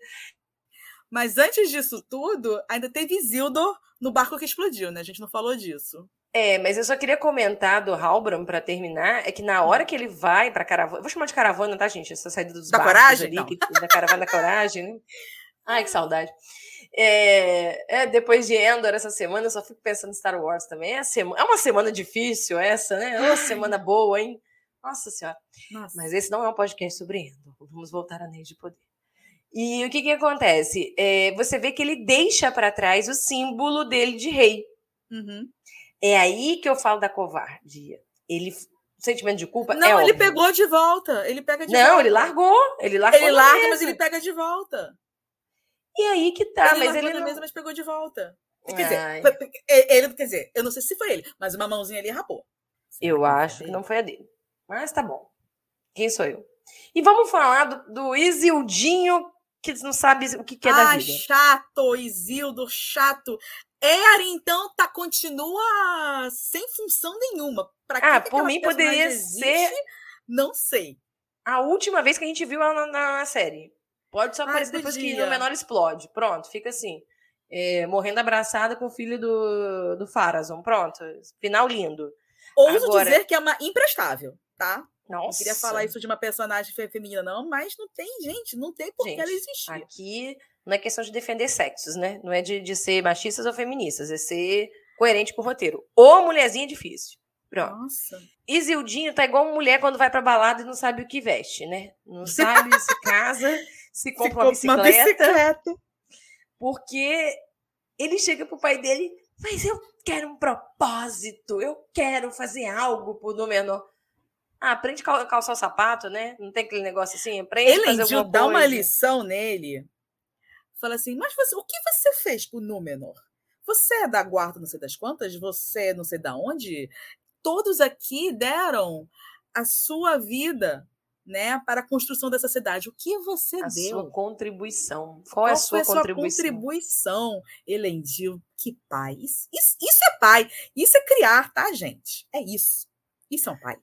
B: Mas antes disso tudo, ainda teve Isildur no barco que explodiu, né? A gente não falou disso.
A: É, mas eu só queria comentar do Halbrand para terminar, é que na hora que ele vai para caravana, vou chamar de caravana, tá, gente? Essa saída dos
B: da coragem, ali,
A: que, da caravana da coragem, né? Ai, que saudade. É, é, depois de Endor essa semana, eu só fico pensando em Star Wars também. É, sema, é uma semana difícil essa, né? É uma <gasps> semana boa, hein? Nossa Senhora. Nossa. Mas esse não é um podcast sobre Endor. Vamos voltar a Anéis de Poder. E o que, que acontece? É, você vê que ele deixa para trás o símbolo dele de rei.
B: Uhum.
A: É aí que eu falo da covardia. Ele sentimento de culpa
B: não,
A: é
B: ele óbvio. pegou de volta. Ele pega de
A: não,
B: volta.
A: ele largou. Ele largou.
B: Ele larga, mas ele pega de volta.
A: E aí que tá,
B: ele
A: mas ele
B: não... mesa, mas pegou de volta. Quer dizer, ele, quer dizer, eu não sei se foi ele, mas uma mãozinha ali rapou.
A: Eu acho que não foi a dele. Mas tá bom. Quem sou eu? E vamos falar do, do Isildinho, que não sabe o que, que é ah, da vida.
B: chato, Isildo, chato. Eri, então, tá, continua sem função nenhuma. Pra
A: ah, por mim poderia existe, ser.
B: Não sei.
A: A última vez que a gente viu ela na, na, na série. Pode só aparecer depois que no menor explode. Pronto, fica assim. É, morrendo abraçada com o filho do, do Farazon. Pronto. Final lindo.
B: Ouso Agora... dizer que é uma imprestável, tá? Nossa. Não queria falar isso de uma personagem feminina, não, mas não tem, gente, não tem por que ela existir.
A: Aqui não é questão de defender sexos, né? Não é de, de ser machistas ou feministas, é ser coerente com o roteiro. Ou mulherzinha difícil. Pronto.
B: Nossa.
A: Isildinho tá igual uma mulher quando vai pra balada e não sabe o que veste, né? Não sabe <laughs> se casa se compra, se uma, bicicleta, uma bicicleta. Porque ele chega pro pai dele, mas eu quero um propósito, eu quero fazer algo por menor Ah, aprende a calçar o sapato, né? Não tem aquele negócio assim? Aprende
B: ele fazer alguma dá uma lição nele. Fala assim, mas você, o que você fez pro Númenor? Você é da guarda não sei das quantas? Você é não sei da onde? Todos aqui deram a sua vida né, para a construção dessa cidade. O que você
A: a
B: deu?
A: Sua contribuição. Qual, Qual é a sua, sua contribuição?
B: contribuição, Elendil? Que pai. Isso, isso, isso, é pai. Isso é criar, tá, gente? É isso. Isso é um pai.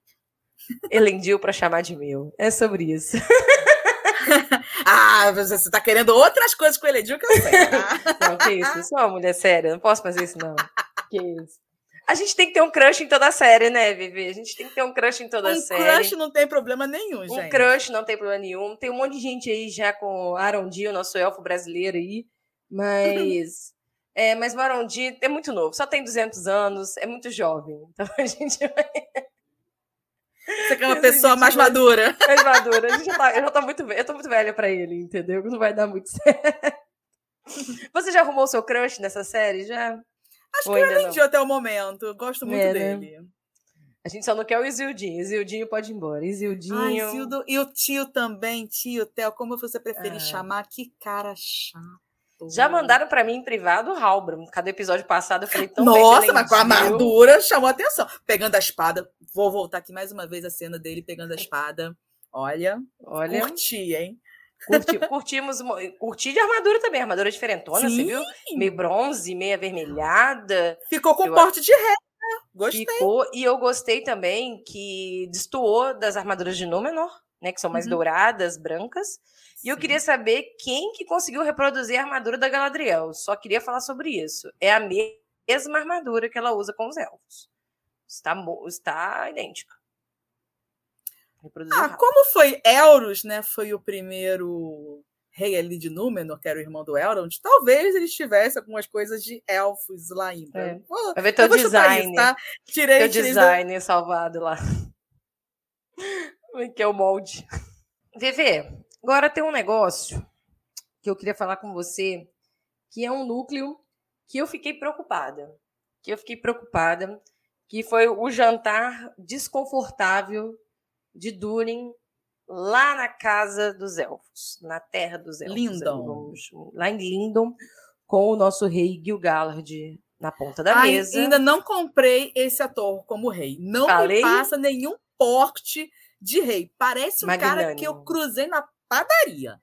A: Elendil para chamar de meu. É sobre isso. <laughs>
B: ah, você está querendo outras coisas com o Elendil que eu sei. Tá?
A: não, que isso. Eu sou uma mulher séria. Não posso fazer isso, não. Que isso. A gente tem que ter um crush em toda a série, né, Vivi? A gente tem que ter um crush em toda
B: um
A: a série.
B: Um crush não tem problema nenhum,
A: um
B: gente.
A: Um crush não tem problema nenhum. Tem um monte de gente aí já com Arondi, o nosso elfo brasileiro aí. Mas. <laughs> é, mas o Arondi é muito novo, só tem 200 anos, é muito jovem. Então a gente vai.
B: Você quer uma pessoa mais madura.
A: Mais madura. A gente já tá, eu já tô muito, eu tô muito velha pra ele, entendeu? Não vai dar muito <laughs> certo. Você já arrumou seu crush nessa série? Já?
B: Acho Ou que eu vendi até o momento. Eu gosto muito é, né? dele.
A: A gente só não quer o Isildinho. Isildinho pode ir embora. Isildinho.
B: Ai, Isildo. E o tio também, tio Theo, como você prefere ah. chamar? Que cara chato.
A: Já mandaram para mim em privado o Halbram. Cada episódio passado eu falei tão
B: Nossa, mas com a armadura chamou atenção. Pegando a espada. Vou voltar aqui mais uma vez a cena dele pegando a espada. Olha, Olha. curti, hein?
A: Curti, curtimos, curti de armadura também, armadura diferentona, Sim. você viu? Meio bronze, meio avermelhada.
B: Ficou com eu, porte de ré. Né? Gostei. Ficou,
A: e eu gostei também que destoou das armaduras de Númenor, né? Que são mais uhum. douradas, brancas. E eu queria saber quem que conseguiu reproduzir a armadura da Galadriel. Só queria falar sobre isso. É a mesma armadura que ela usa com os elfos. Está, está idêntica.
B: Ah, como foi Elros, né? Foi o primeiro rei ali de Númenor, que era o irmão do Elrond, talvez eles tivessem algumas coisas de elfos lá ainda. É.
A: Vai ver teu design. Isso, tá? Tirei, teu tirei design do... salvado lá. Que é o molde. VV, agora tem um negócio que eu queria falar com você, que é um núcleo que eu fiquei preocupada. Que eu fiquei preocupada, que foi o jantar desconfortável de Durin lá na casa dos elfos, na terra dos elfos.
B: Lindon.
A: lá em Lindon, com o nosso rei Gil-galad na ponta da Ai, mesa.
B: Ainda não comprei esse ator como rei. Não Falei? me passa nenhum porte de rei. Parece um Magnânimo. cara que eu cruzei na padaria.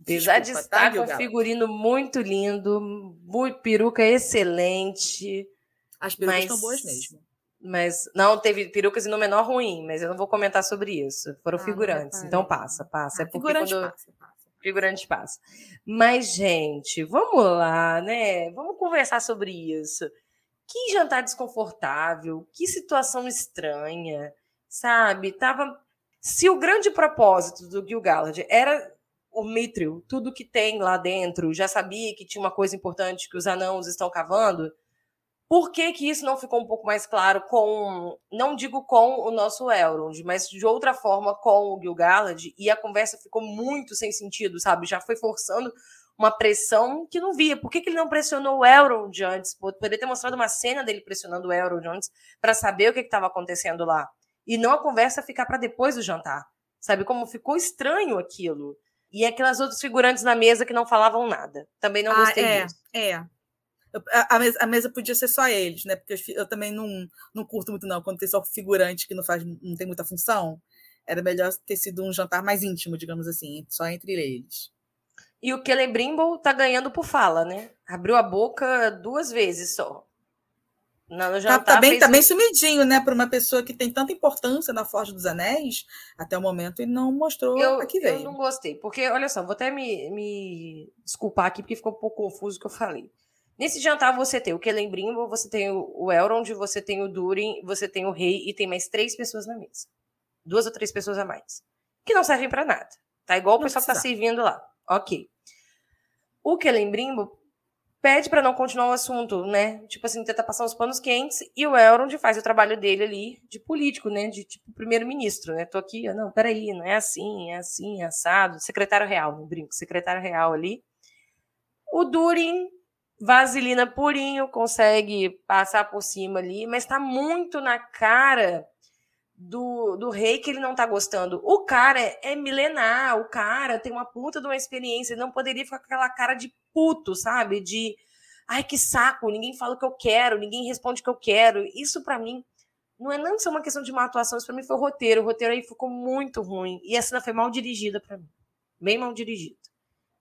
A: Apesar de tá, estar tá, com um figurino muito lindo, muito, peruca excelente.
B: As perucas mas... estão boas mesmo.
A: Mas não teve perucas e no menor ruim, mas eu não vou comentar sobre isso. Foram ah, figurantes, então passa, passa. Ah, é porque figurante quando... passa, passa. Figurante passa. Mas, gente, vamos lá, né? Vamos conversar sobre isso. Que jantar desconfortável, que situação estranha, sabe? Tava. Se o grande propósito do Gil Galad era o Mithril, tudo que tem lá dentro, já sabia que tinha uma coisa importante que os anãos estão cavando por que, que isso não ficou um pouco mais claro com, não digo com o nosso Elrond, mas de outra forma com o Gil-galad, e a conversa ficou muito sem sentido, sabe? Já foi forçando uma pressão que não via. Por que, que ele não pressionou o Elrond antes? Poderia ter mostrado uma cena dele pressionando o Elrond antes para saber o que estava acontecendo lá. E não a conversa ficar para depois do jantar. Sabe como ficou estranho aquilo? E aquelas outras figurantes na mesa que não falavam nada. Também não ah, gostei
B: ah, é,
A: disso.
B: É, a, mesa, a, mesa, podia ser só eles, né? Porque eu, eu, também não, não curto muito, não. Quando tem só figurante que não faz, não tem muita função, era melhor ter sido um jantar mais íntimo, digamos assim, só entre eles.
A: E o Celebrimble tá ganhando por fala, né? Abriu a boca duas vezes só.
B: Jantar, tá, tá, bem, tá bem sumidinho, né? Para uma pessoa que tem tanta importância na Forja dos Anéis, até o momento ele não mostrou
A: eu,
B: a que veio.
A: Eu não gostei, porque, olha só, vou até me, me desculpar aqui, porque ficou um pouco confuso o que eu falei. Nesse jantar você tem o Celebrimbo, você tem o Elrond, você tem o Durin, você tem o rei e tem mais três pessoas na mesa. Duas ou três pessoas a mais. Que não servem para nada. Tá igual o pessoal que tá servindo lá. Ok. O Celebrimbo pede para não continuar o assunto, né? Tipo assim, tenta passar os panos quentes e o Elrond faz o trabalho dele ali de político, né? De tipo primeiro-ministro, né? Tô aqui, não, peraí, não é assim, é assim, é assado. Secretário real, não brinco, secretário real ali. O Durin Vaselina purinho, consegue passar por cima ali, mas tá muito na cara do, do rei que ele não tá gostando. O cara é, é milenar, o cara tem uma puta de uma experiência, ele não poderia ficar com aquela cara de puto, sabe? De ai que saco, ninguém fala o que eu quero, ninguém responde o que eu quero. Isso para mim não é não só uma questão de má atuação, isso pra mim foi o roteiro. O roteiro aí ficou muito ruim. E a cena foi mal dirigida para mim. Bem mal dirigida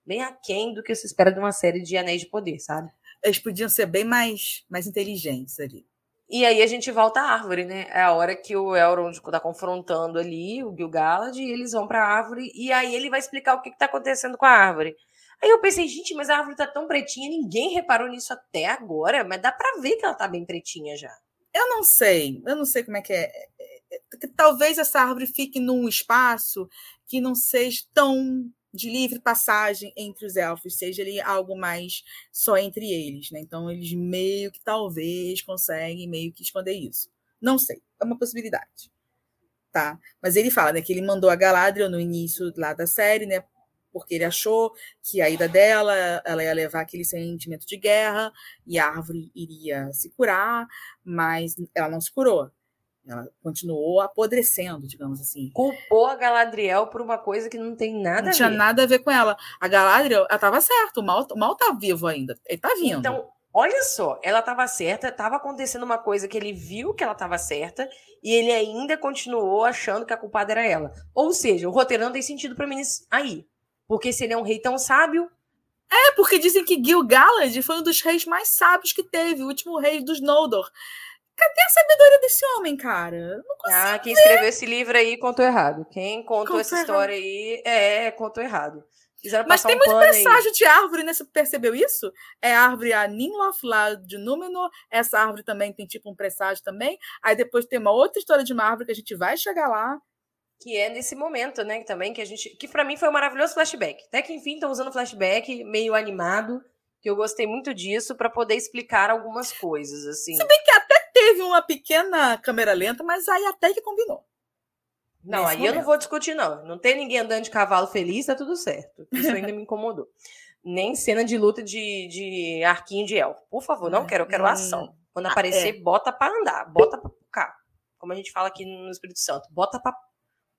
A: bem aquém do que se espera de uma série de Anéis de Poder, sabe?
B: Eles podiam ser bem mais, mais inteligentes ali.
A: E aí a gente volta à árvore, né? É a hora que o Elrond tá confrontando ali o Gil-galad e eles vão para a árvore e aí ele vai explicar o que, que tá acontecendo com a árvore. Aí eu pensei, gente, mas a árvore tá tão pretinha, ninguém reparou nisso até agora, mas dá para ver que ela tá bem pretinha já.
B: Eu não sei, eu não sei como é que é. é, é talvez essa árvore fique num espaço que não seja tão de livre passagem entre os elfos, seja ele algo mais só entre eles, né? Então eles meio que talvez conseguem meio que esconder isso. Não sei, é uma possibilidade. Tá? Mas ele fala, né, que ele mandou a Galadriel no início lá da série, né, porque ele achou que a ida dela, ela ia levar aquele sentimento de guerra e a árvore iria se curar, mas ela não se curou. Ela continuou apodrecendo, digamos assim.
A: Culpou a Galadriel por uma coisa que não tem nada
B: não
A: a
B: tinha
A: ver.
B: nada a ver com ela. A Galadriel, ela estava certa, o mal, o mal tá vivo ainda. Ele tá vindo.
A: Então, olha só, ela estava certa, estava acontecendo uma coisa que ele viu que ela estava certa e ele ainda continuou achando que a culpada era ela. Ou seja, o roteiro não tem sentido para mim aí. Porque se ele é um rei tão sábio,
B: É, porque dizem que Gil-galad foi um dos reis mais sábios que teve, o último rei dos Noldor. Cadê a sabedoria desse homem, cara? Não consigo.
A: ah, quem escreveu esse livro aí contou errado. Quem contou
B: Contou
A: essa
B: errado.
A: história aí, é, contou errado. Quiseram
B: Mas tem
A: um
B: muito
A: pano aí.
B: presságio de árvore, né? Você percebeu isso? É a árvore a Ninloth lá de Númenor. Essa árvore também tem tipo um presságio também. Aí depois tem uma outra história de uma árvore que a gente vai chegar lá.
A: Que é nesse momento, né? Também que a gente. Que pra mim foi um maravilhoso flashback. Até que enfim estão usando flashback meio animado. Que eu gostei muito disso pra poder explicar algumas coisas, assim.
B: Se bem que até teve uma pequena câmera lenta, mas aí até que combinou.
A: Não, aí eu não
B: momento.
A: vou discutir, não. Não tem ninguém andando de cavalo feliz, tá tudo certo. Isso ainda <laughs> me incomodou. Nem cena de luta de, de arquinho de elfo. Por favor, não
B: Hum,
A: quero, eu quero ação. Quando
B: Ah,
A: aparecer, bota pra andar, bota pra pocar. Como a gente fala aqui no Espírito Santo, bota pra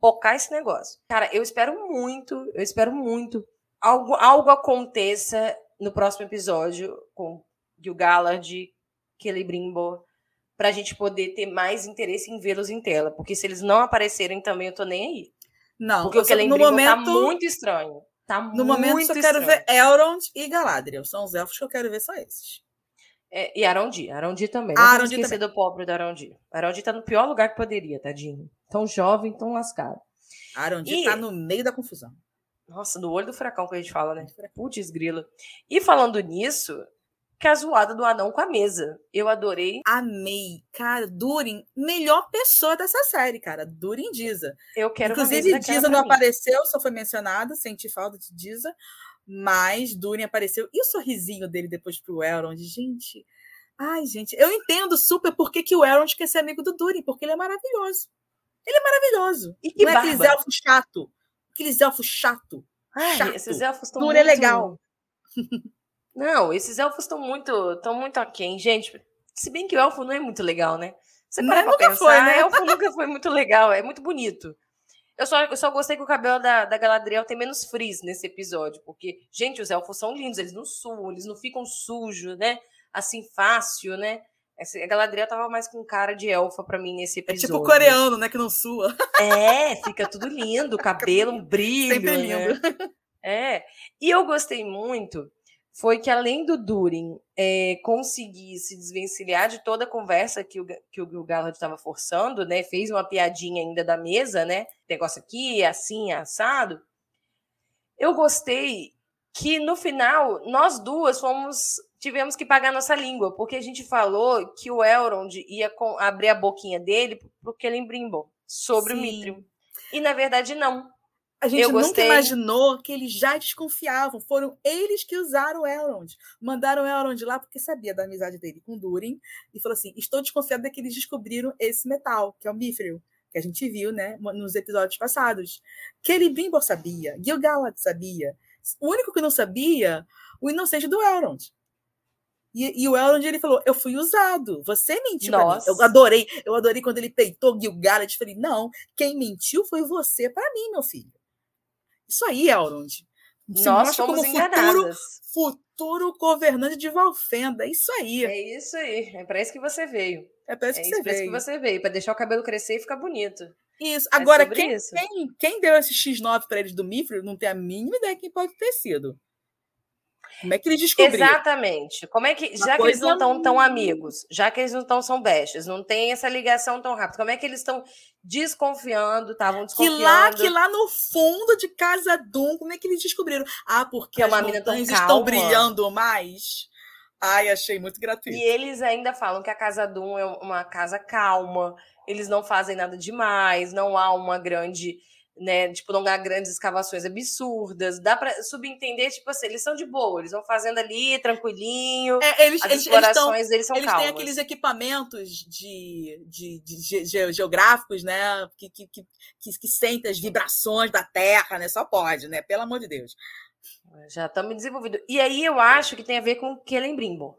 A: pocar esse negócio. Cara, eu espero muito, eu espero muito algo, algo aconteça no próximo episódio com Gil-galad, Celebrimbor, pra gente poder ter mais interesse em vê-los em tela. Porque se eles não aparecerem também, eu tô nem aí.
B: Não,
A: Porque o
B: só- no
A: Celebrimbor
B: momento,
A: tá muito estranho. Tá
B: no
A: muito
B: momento só quero
A: estranho.
B: ver Elrond e Galadriel. São os elfos que eu quero ver, só esses.
A: É, e Arondi, Arondi também. Não
B: Ah, Arondi
A: esquecer do pobre do Arondi. Arondi tá no pior lugar que poderia, tadinho. Tão jovem, tão lascado.
B: Arondir
A: E-
B: tá no meio da confusão.
A: Nossa, no olho do furacão que a gente fala, né? Putz, grila. E falando nisso, que a zoada do anão com a mesa. Eu adorei.
B: Amei. Cara, Durin, melhor pessoa dessa série, cara. Durin Diza.
A: Eu quero
B: Inclusive, Diza não apareceu, só foi mencionada, senti falta de Diza. Mas Durin apareceu. E o sorrisinho dele depois pro Elrond? Gente, ai, gente, eu entendo super por que, que o Elrond quer ser amigo do Durin, porque ele é maravilhoso. Ele é maravilhoso.
A: E que
B: não é aqueles elfos chato. Aqueles elfos chato.
A: Ai,
B: chato.
A: esses elfos estão
B: Durin
A: muito...
B: é legal. <laughs>
A: Não, esses elfos estão muito, estão muito aquém, gente. Se bem que o elfo não é muito legal, né? Você
B: Né?
A: para
B: Nunca
A: pensar,
B: foi, né?
A: elfo nunca foi muito legal, é muito bonito. Eu só, eu só gostei que o cabelo da, da Galadriel tem menos frizz nesse episódio, porque, gente, os elfos são lindos, eles não suam, eles não ficam sujos, né? Assim, fácil, né? A Galadriel tava mais com cara de elfa pra mim nesse
B: É
A: episódio.
B: tipo coreano, né? Que não sua.
A: É, fica tudo lindo, <laughs> cabelo, um brilho.
B: Sempre
A: né?
B: lindo.
A: É. E eu gostei muito foi que além do Durin é, conseguir se desvencilhar de toda a conversa que o, que o, o Galahad estava forçando, né? Fez uma piadinha ainda da mesa, né? Negócio aqui, assim, assado. Eu gostei que no final nós duas fomos tivemos que pagar nossa língua, porque a gente falou que o Elrond ia com- abrir a boquinha dele pro Celebrimbor sobre o
B: Sim.
A: Mithril. E na verdade não.
B: A gente
A: Eu
B: nunca
A: gostei.
B: imaginou que eles já desconfiavam. Foram eles que usaram o Elrond. Mandaram o Elrond lá porque sabia da amizade dele com Durin. E falou assim: estou desconfiado de que eles descobriram esse metal, que é o Mithril. Que a gente viu, né, nos episódios passados. Celebrimbor sabia. Gil-galad sabia. O único que não sabia, o inocente do Elrond. E, e o Elrond, ele falou, eu fui usado. Você mentiu. Eu adorei. Eu adorei quando ele peitou Gil-galad. Falei, não, quem mentiu foi você pra mim, meu filho. Isso aí, Elrond. Se
A: Nós fomos
B: como futuro,
A: enganadas.
B: futuro governante de Valfenda. É isso aí.
A: É isso aí. É para isso que você veio.
B: É pra isso
A: É
B: que
A: isso,
B: você
A: pra isso
B: veio.
A: que você veio. Para deixar o cabelo crescer e ficar bonito.
B: Isso.
A: É
B: Agora,
A: sobre
B: quem,
A: isso.
B: quem, quem deu esse X9 pra eles do Mithril não tem a mínima ideia quem pode ter sido. Como é que eles descobriram?
A: Exatamente. Como é que,
B: Uma
A: já que eles não estão tão amigos, já que eles não estão são bestas, não tem essa ligação tão rápida, como é que eles estão desconfiando, estavam
B: Que
A: desconfiando?
B: lá, que lá no fundo de Casa Dum, como é que eles descobriram? Ah, porque
A: Que é
B: as montanhas estão brilhando mais. Ai, achei muito gratuito.
A: E eles ainda falam que a Casa Doom é uma casa calma, eles não fazem nada demais, não há uma grande, né, tipo, não há grandes escavações absurdas. Dá pra subentender, tipo assim, eles são de boa, eles vão fazendo ali, tranquilinho.
B: É, eles,
A: As
B: eles, eles, tão,
A: explorações deles são
B: eles
A: calmas.
B: têm aqueles equipamentos de, de, de ge- geográficos, né? Que, que, que, que, que sentem as vibrações da Terra, né? Só pode, né? Pelo amor de Deus.
A: Já estamos desenvolvidos. E aí eu acho que tem a ver com Celebrimbor.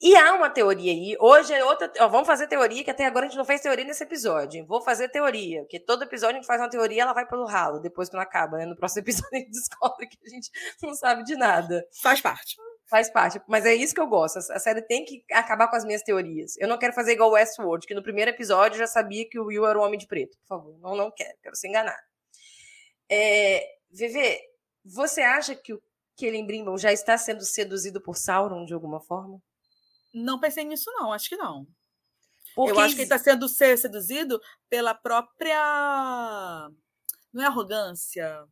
A: E há uma teoria aí. Hoje é outra. Ó, vamos fazer teoria, que até agora a gente não fez teoria nesse episódio. Vou fazer teoria, porque todo episódio a gente faz uma teoria ela vai pelo ralo, depois que não acaba, né? No próximo <laughs> episódio a gente descobre que a gente não sabe de nada.
B: Faz parte.
A: Faz parte. Mas é isso que eu gosto. A série tem que acabar com as minhas teorias. Eu não quero fazer igual o Westworld, que no primeiro episódio eu já sabia que o Will era o Homem de Preto. Por favor, não, não quero. Quero se enganar. É, Vevê, você acha que o Kellen Brimble já está sendo seduzido por Sauron de alguma forma?
B: Não pensei nisso, não. Acho que não. Porque eu acho que ele está sendo seduzido pela própria. Não é arrogância,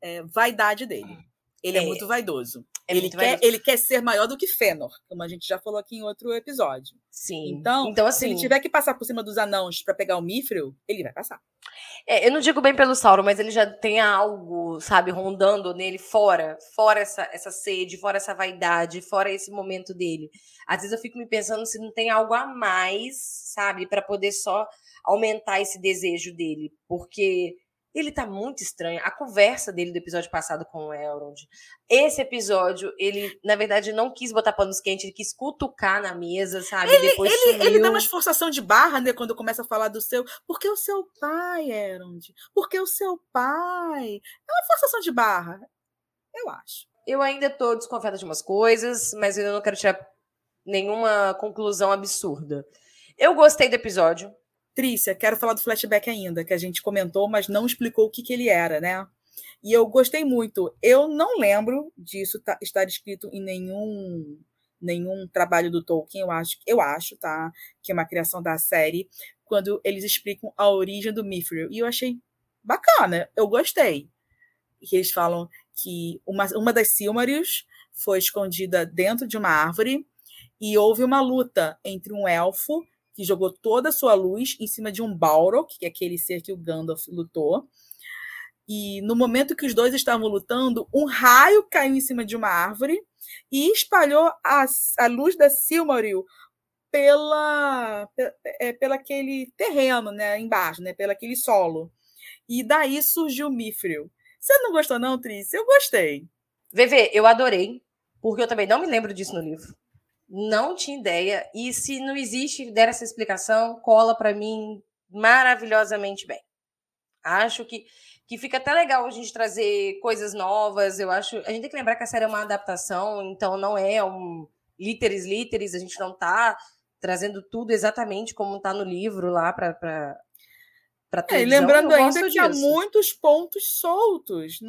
B: é vaidade dele. Ele é, é muito vaidoso. É ele, quer, ele quer ser maior do que Fënor, como a gente já falou aqui em outro episódio.
A: Sim.
B: Então, então assim, se ele assim tiver que passar por cima dos anãos para pegar o Mithril, ele vai passar.
A: É, eu não digo bem pelo Sauron, mas ele já tem algo, sabe, rondando nele fora, fora essa, essa sede, fora essa vaidade, fora esse momento dele. Às vezes eu fico me pensando se não tem algo a mais, sabe, para poder só aumentar esse desejo dele, porque ele tá muito estranho. A conversa dele do episódio passado com o Elrond. Esse episódio, ele, na verdade, não quis botar panos quentes, ele quis cutucar na mesa, sabe?
B: Ele, Depois ele, ele dá uma esforçação de barra, né? Quando começa a falar do seu. Porque o seu pai, Elrond? Porque o seu pai. É uma forçação de barra. Eu acho.
A: Eu ainda tô desconfiada de umas coisas, mas eu não quero tirar nenhuma conclusão absurda. Eu gostei do episódio.
B: Trícia, quero falar do flashback ainda, que a gente comentou, mas não explicou o que, que ele era, né? E eu gostei muito. Eu não lembro disso estar escrito em nenhum nenhum trabalho do Tolkien, eu acho, eu acho, tá? Que é uma criação da série, quando eles explicam a origem do Mithril. E eu achei bacana, eu gostei. Que eles falam que uma, uma das Silmarils foi escondida dentro de uma árvore e houve uma luta entre um elfo que jogou toda a sua luz em cima de um Balrog, que é aquele ser que o Gandalf lutou. E no momento que os dois estavam lutando, um raio caiu em cima de uma árvore e espalhou a, a luz da Silmaril pela, é, pela aquele terreno, né, embaixo, né, pelo aquele solo. E daí surgiu Mithril. Você não gostou não, Trícia? Eu gostei.
A: VV, eu adorei, porque eu também não me lembro disso no livro. Não tinha ideia. E se não existe, der essa explicação, cola para mim maravilhosamente bem. Acho que, que fica até legal a gente trazer coisas novas. Eu acho. A gente tem que lembrar que a série é uma adaptação, então não é um literis literis, a gente não tá trazendo tudo exatamente como está no livro lá para para
B: é, lembrando ainda que disso. há muitos pontos soltos,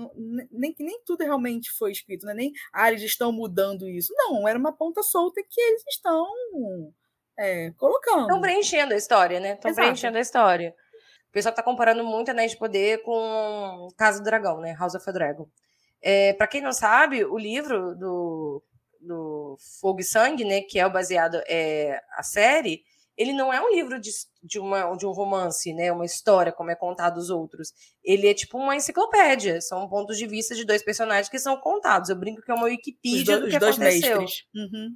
B: nem que nem tudo realmente foi escrito, né? nem ah, eles estão mudando isso. Não, era uma ponta solta que eles estão é, colocando.
A: Estão preenchendo a história, né? Estão preenchendo a história. O pessoal está comparando muito Anéis de Poder com Casa do Dragão, né? House of the Dragon. É, para quem não sabe, o livro do, do Fogo e Sangue, né, que é o baseado é, a série, ele não é um livro de, de, uma, de um romance, né? Uma história, como é contado os outros. Ele é tipo uma enciclopédia. São pontos de vista de dois personagens que são contados. Eu brinco que é uma Wikipedia do, do que aconteceu. Uhum.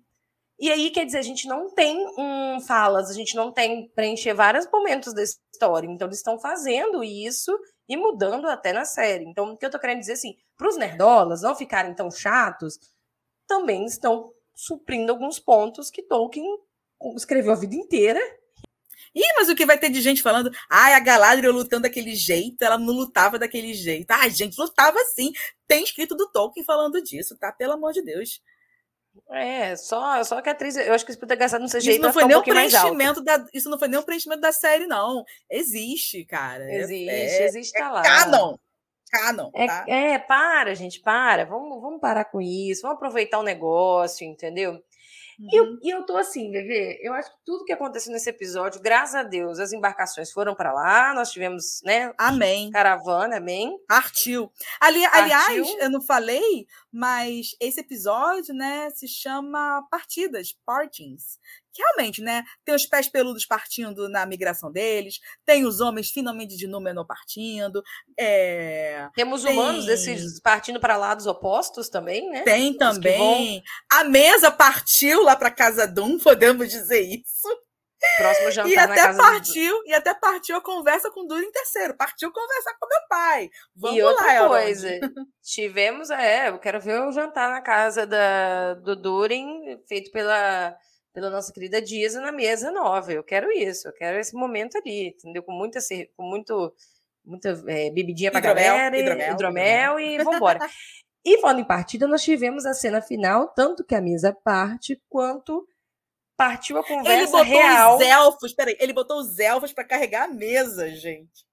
A: E aí, quer dizer, a gente não tem um falas, a gente não tem preencher vários momentos da história. Então, eles estão fazendo isso e mudando até na série. Então, o que eu tô querendo dizer assim, para os nerdolas não ficarem tão chatos, também estão suprindo alguns pontos que Tolkien escreveu a vida inteira.
B: Ih, mas o que vai ter de gente falando? Ai, a Galadriel lutando daquele jeito, ela não lutava daquele jeito. Ai, gente, lutava sim. Tem escrito do Tolkien falando disso, tá? Pelo amor de Deus.
A: É, só, só que a atriz, eu acho que isso gastar no CGI
B: isso não foi nem um preenchimento da, Isso não foi nem um preenchimento da série, não. Existe, cara.
A: É, existe, é, existe,
B: é,
A: tá lá.
B: Canon. Canon,
A: é,
B: tá?
A: é, para, gente, para. Vamos, vamos parar com isso. Vamos aproveitar o negócio, entendeu? Uhum. E, eu, uhum. e eu tô assim, Bebê, eu acho que tudo que aconteceu nesse episódio, graças a Deus, as embarcações foram para lá, nós tivemos, né?
B: Amém.
A: Caravana, amém.
B: Partiu. Ali. Aliás, eu não falei, mas esse episódio, né, se chama Partidas, Partings, realmente, né, tem os pés peludos partindo na migração deles, tem os homens finalmente de Númenor partindo. É,
A: Temos tem... humanos desses partindo para lados opostos também, né?
B: Tem também. Vão... A mesa partiu lá para casa Dum, <laughs> podemos dizer isso.
A: Próximo jantar
B: e até
A: partiu
B: do... e até partiu a conversa com o Durin terceiro partiu conversar com meu pai
A: Vamos e outra lá, coisa <laughs> tivemos é eu quero ver o jantar na casa da, do Durin feito pela pela nossa querida Dias na mesa nova. Eu quero isso, eu quero esse momento ali, entendeu? Com muita, com muito, muita é, bebidinha pra hidromel, galera, hidromel, hidromel, hidromel e vambora. e falando em partida, nós tivemos a cena final, tanto que a mesa parte, quanto partiu a conversa
B: ele botou
A: real.
B: Os elfos, peraí, ele botou os elfos para carregar a mesa, gente.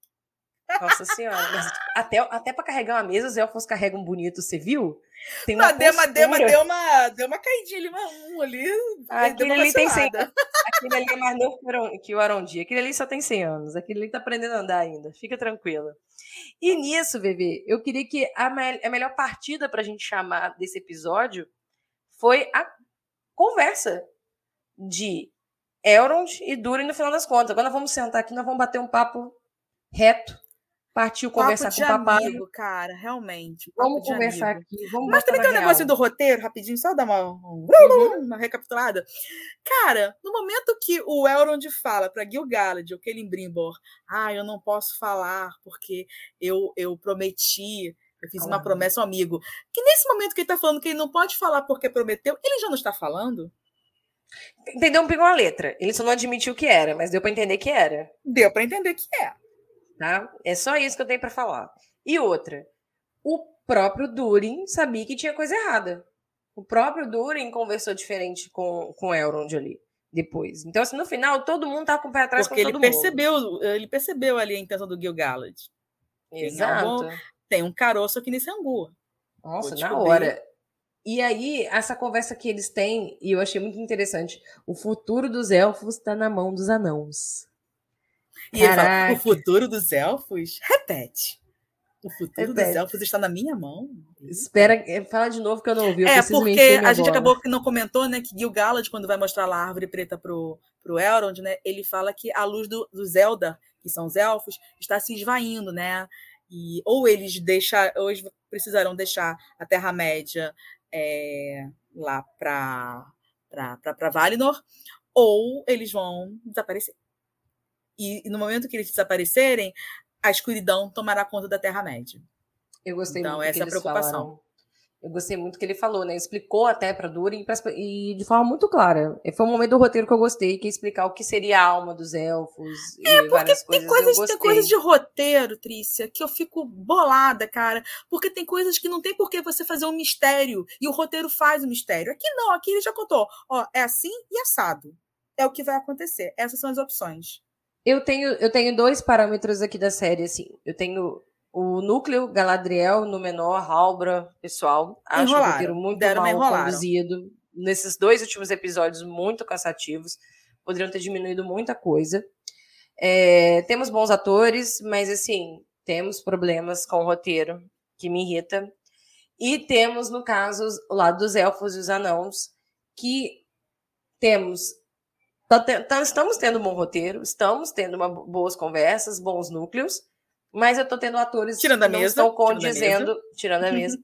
A: Nossa senhora, mas até, até para carregar uma mesa, os elfos carregam bonito, você viu?
B: Tem uma deu, uma, deu, uma, deu, uma, deu uma caidinha ali, um ali.
A: Aquele ali tem 100 Aquele ali é mais novo que o Arondi. Aquele ali só tem 100 anos. Aquele ali tá aprendendo a andar ainda. Fica tranquila. E nisso, Bebê, eu queria que a, a melhor partida pra gente chamar desse episódio foi a conversa de Elrond e Durin no final das contas. Agora nós vamos sentar aqui, nós vamos bater um papo reto partiu conversar com o papai. Amigo,
B: cara, realmente.
A: Vamos conversar amigo. aqui. Vamos
B: Mas também tem um negócio do roteiro, rapidinho, só dar uma, uhum. uma recapitulada. Cara, no momento que o Elrond fala para Gil-galad, o Celebrimbor, ah, eu não posso falar porque eu, eu prometi, eu fiz uma promessa ao amigo. Que nesse momento que ele tá falando que ele não pode falar porque prometeu, ele já não está falando?
A: Entendeu? Pegou a letra. Ele só não admitiu que era, mas deu para entender que era.
B: Deu para entender que é.
A: Tá? É só isso que eu tenho para falar. E outra, o próprio Durin sabia que tinha coisa errada. O próprio Durin conversou diferente com, com Elrond ali depois. Então, assim, no final, todo mundo tá com o pé atrás
B: Porque
A: com
B: todo ele percebeu,
A: mundo.
B: Ele percebeu ali a intenção do Gil-galad.
A: Exato.
B: Tem, tem, um caroço aqui nesse angu.
A: Nossa, na hora. E aí, essa conversa que eles têm, e eu achei muito interessante, o futuro dos elfos está na mão dos anãos.
B: E ele fala, o futuro dos elfos? Repete. O futuro Repete. dos elfos está na minha mão.
A: Espera, eh, fala de novo que eu não ouvi. Eu
B: é, porque a gente acabou que não comentou, né, que Gil-galad, quando vai mostrar lá a árvore preta pro, pro Elrond, né, ele fala que a luz do, do Zelda, que são os elfos, está se esvaindo, né? E, ou eles deixar, ou eles precisarão deixar a Terra-média é, lá para Valinor, ou eles vão desaparecer. E, e no momento que eles desaparecerem, a escuridão tomará conta da Terra-média.
A: Eu gostei então, muito. Então, essa é a preocupação. Falaram. Eu gostei muito que ele falou, né? Explicou até para Durin e de forma muito clara. Foi um momento do roteiro que eu gostei, que é explicar o que seria a alma dos elfos.
B: É, porque tem coisas tem coisas de roteiro, Trícia, que eu fico bolada, cara. Porque tem coisas que não tem por que você fazer um mistério. E o roteiro faz o mistério. Aqui não, aqui ele já contou. Ó, é assim e assado. É o que vai acontecer. Essas são as opções.
A: Eu tenho, eu tenho dois parâmetros aqui da série, assim. Eu tenho o núcleo Galadriel no menor, Halbra, pessoal. Acho enrolaram, o roteiro muito mal conduzido. Nesses dois últimos episódios, muito cansativos. Poderiam ter diminuído muita coisa. É, temos bons atores, mas assim, temos problemas com o roteiro que me irrita. E temos, no caso, o lado dos elfos e os anãos, que temos Tá estamos tendo um bom roteiro, estamos tendo uma, boas conversas, bons núcleos, mas eu estou tendo atores
B: tirando
A: que
B: não mesa,
A: estão condizendo, tirando a mesa,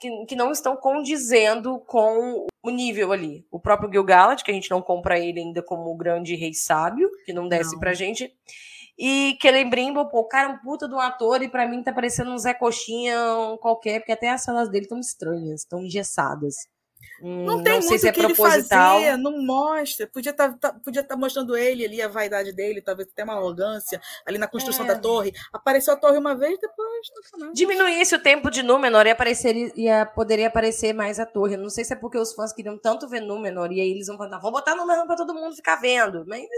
A: que, que não estão condizendo com o nível ali. O próprio Gil-galad, que a gente não compra ele ainda como o grande rei sábio, que não desce não. pra gente. E Kellen Brimble, pô, o cara é um puta de um ator e para mim tá parecendo um Zé Coxinha qualquer, porque até as cenas dele estão estranhas, estão engessadas.
B: Não tem não muito se é que proposital. ele fazer, não mostra. Podia estar tá, tá, podia tá mostrando ele ali, a vaidade dele, talvez até uma arrogância ali na construção é. da torre. Apareceu a torre uma vez, depois
A: não Diminuísse o tempo de Númenor e aparecer, ia, poderia aparecer mais a torre. Não sei se é porque os fãs queriam tanto ver Númenor e aí eles vão contar, vamos botar Númenor para todo mundo ficar vendo. Mas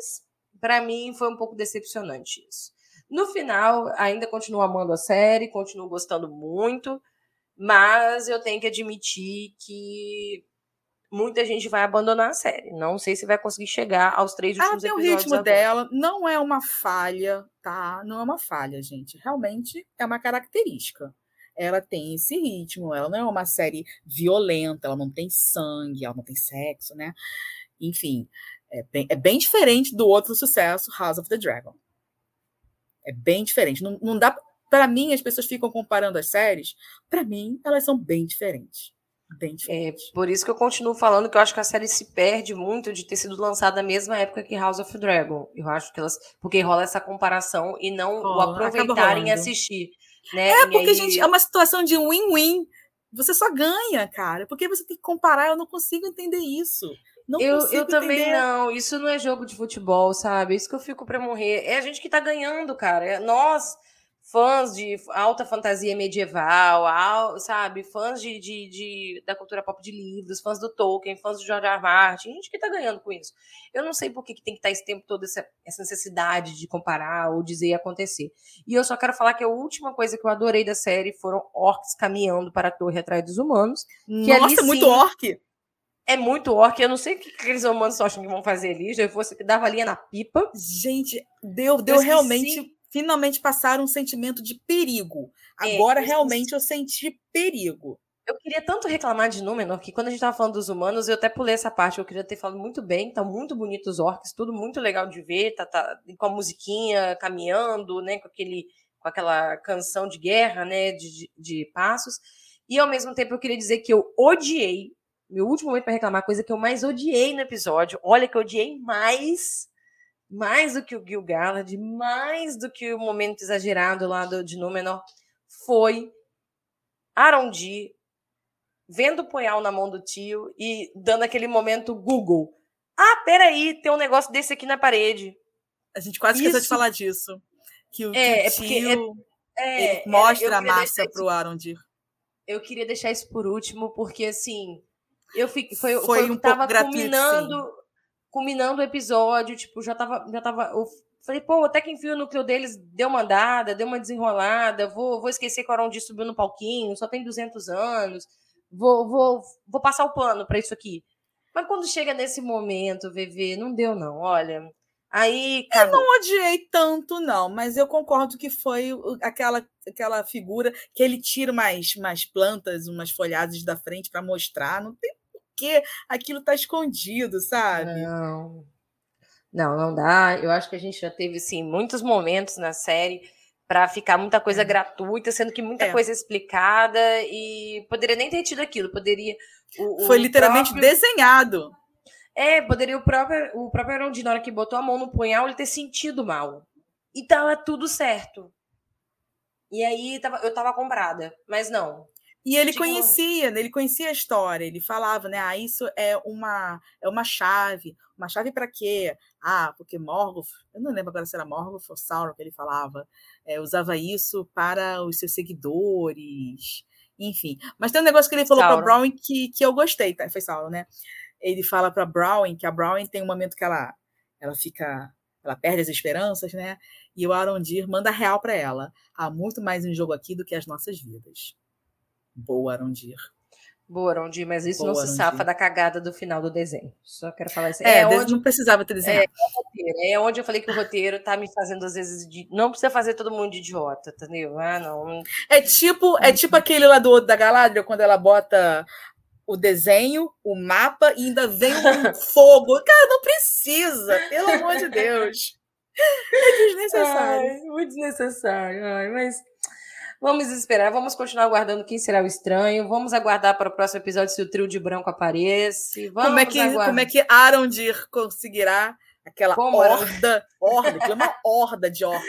A: para mim foi um pouco decepcionante isso. No final, ainda continuo amando a série, continuo gostando muito. Mas eu tenho que admitir que muita gente vai abandonar a série. Não sei se vai conseguir chegar aos três últimos
B: ah,
A: episódios.
B: O ritmo agora. dela não é uma falha, tá? Não é uma falha, gente. Realmente é uma característica. Ela tem esse ritmo, ela não é uma série violenta, ela não tem sangue, ela não tem sexo, né? Enfim, é bem, é bem diferente do outro sucesso, House of the Dragon. É bem diferente. Não, não dá. Para mim, as pessoas ficam comparando as séries. Para mim, elas são bem diferentes. Bem
A: é, diferente. É, por isso que eu continuo falando que eu acho que a série se perde muito de ter sido lançada na mesma época que House of Dragon. Eu acho que elas. Porque rola essa comparação e não oh, o aproveitarem e assistir. Né?
B: É, porque, aí... gente, é uma situação de win-win. Você só ganha, cara. Porque você tem que comparar, eu não consigo entender isso. Não
A: eu,
B: consigo
A: eu também
B: entender.
A: não. Isso não é jogo de futebol, sabe? Isso que eu fico pra morrer. É a gente que tá ganhando, cara. É nós, fãs de alta fantasia medieval, al- sabe? Fãs de, de, de- da cultura pop de livros, fãs do Tolkien, fãs do George R. R. Martin. Gente que tá ganhando com isso. Eu não sei por que, que tem que estar esse tempo todo essa, essa necessidade de comparar ou dizer e acontecer. E eu só quero falar que a última coisa que eu adorei da série foram orcs caminhando para a torre atrás dos humanos. Que ali
B: Nossa, muito
A: sim-
B: orc.
A: É muito orc, eu não sei o que aqueles humanos acham que vão fazer ali. Já fosse que dava linha na pipa.
B: Gente, deu, deu realmente. Finalmente passaram um sentimento de perigo.
A: É,
B: Agora
A: eu esqueci.
B: realmente eu senti perigo.
A: Eu queria tanto reclamar de Númenor que quando a gente tava falando dos humanos, eu até pulei essa parte. Eu queria ter falado muito bem, tá muito bonito os orcs, tudo muito legal de ver, tá, tá com a musiquinha caminhando, né, com aquele com aquela canção de guerra, né, de, de, de passos. E ao mesmo tempo eu queria dizer que eu odiei, meu último momento para reclamar, a coisa que eu mais odiei no episódio. Olha que eu odiei mais mais do que o Gil-galad, mais do que o momento exagerado lá do, de Númenor, foi Arondi vendo o punhal na mão do tio e dando aquele momento Google. Ah, peraí, tem um negócio desse aqui na parede.
B: A gente quase esqueceu de falar disso. Que o, que
A: É,
B: o
A: é
B: tio
A: É,
B: ele mostra a massa pro Arondir.
A: eu queria deixar isso por último, porque assim, eu fiquei, foi,
B: Foi
A: foi,
B: um
A: tava
B: pouco gratuito,
A: culminando, culminando o episódio, tipo, já tava, já tava, eu falei, pô, até que enfim o núcleo deles deu uma andada, deu uma desenrolada, vou, vou esquecer que o Arondi subiu no palquinho, só tem 200 anos, vou, vou, vou passar o pano pra isso aqui. Mas quando chega nesse momento, VV, não deu não, olha, aí,
B: Eu não odiei tanto, não, mas eu concordo que foi aquela, aquela figura que ele tira umas, umas plantas, umas folhagens da frente para mostrar. Não tem porquê aquilo tá escondido, sabe?
A: Não. Não, não dá. Eu acho que a gente já teve, assim, muitos momentos na série para ficar muita coisa gratuita, sendo que muita
B: É.
A: coisa explicada e poderia nem ter tido aquilo. Poderia. o- o
B: Foi literalmente
A: próprio-
B: desenhado.
A: É, poderia o próprio, o próprio Arondi, na hora que botou a mão no punhal, ele ter sentido mal. E tava tudo certo. E aí eu tava comprada. Mas não.
B: E ele
A: Tipo-
B: conhecia, ele conhecia a história, ele falava, né? Ah, isso é uma é uma chave. Uma chave para quê? Ah, porque Morgoth, eu não lembro agora se era Morgoth ou Sauron que ele falava, é, usava isso para os seus seguidores, enfim. Mas tem um negócio que ele falou para. Brown que, que eu gostei, tá? Foi Sauron, né? Ele fala para Brown que a Brown tem um momento que ela ela fica ela perde as esperanças, né? E o Arondir manda real para ela. Há muito mais em jogo aqui do que as nossas vidas. Boa, Arondir.
A: Boa, Arondi, mas isso
B: Boa,
A: não se
B: Arondi.
A: safa da cagada do final do desenho. Só quero falar isso.
B: É,
A: É, onde
B: não precisava ter desenhado.
A: roteiro. É onde eu falei que o roteiro tá me fazendo, às vezes, de. Não precisa fazer todo mundo de idiota, entendeu? Ah, não.
B: É, tipo, é tipo aquele lá do da Galadriel, quando ela bota o desenho, o mapa e ainda vem um <laughs> fogo. Cara, não precisa, pelo amor de Deus. É desnecessário.
A: Ai, muito desnecessário. Ai, mas vamos esperar, vamos continuar aguardando quem será o estranho. Vamos aguardar para o próximo episódio se o trio de branco aparece. Vamos
B: como, é que,
A: aguardar.
B: como é que Arondir conseguirá aquela
A: Como
B: horda, horda, aquilo é uma horda de orcs.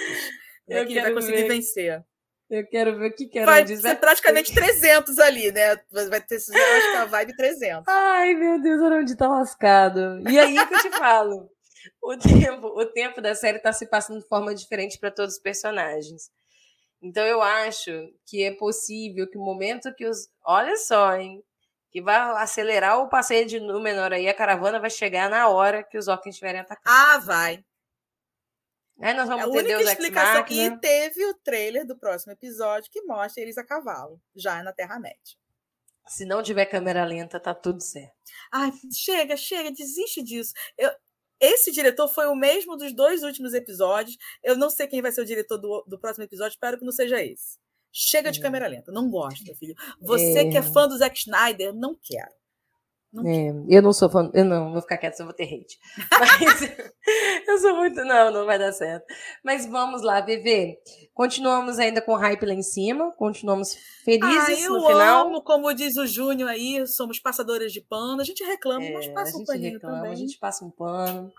B: Como é que ele vai
A: quero
B: conseguir
A: ver.
B: vencer?
A: Eu quero ver o que que
B: Vai
A: Arondi
B: ser praticamente 300 ali, né? Vai ter, acho que a vibe 300.
A: Ai, meu Deus, Arondi tá lascado. E aí que eu te falo. O tempo, o tempo da série tá se passando de forma diferente para todos os personagens. Então eu acho que é possível que o momento que os. Olha só, hein? Que vai acelerar o passeio de Númenor aí, a caravana vai chegar na hora que os orcs estiverem atacando.
B: Ah, vai.
A: Aí nós
B: É
A: vamos
B: a
A: ter
B: única
A: Deus Ex
B: explicação. E teve o trailer do próximo episódio que mostra eles a cavalo, já na Terra-média.
A: Se não tiver câmera lenta, tá tudo certo.
B: Ai, chega, chega, desiste disso. Eu- esse diretor foi o mesmo dos dois últimos episódios. Eu não sei quem vai ser o diretor do, do próximo episódio, espero que não seja esse. Chega de
A: É.
B: câmera lenta, não gosto, filho. Você que é
A: É.
B: fã do Zack Snyder, não quero. Não
A: É, eu não sou fã, eu não, vou ficar quieto, senão eu vou ter hate. <laughs> Mas eu sou muito, não, não vai dar certo. Mas vamos lá, Bebê. Continuamos ainda com o hype lá em cima, continuamos
B: Ah,
A: felizes
B: eu
A: no final.
B: amo, como diz o Júnior aí, somos passadores de pano. A gente reclama, mas
A: É,
B: passa
A: a
B: um paninho
A: reclama,
B: também.
A: a gente passa um pano.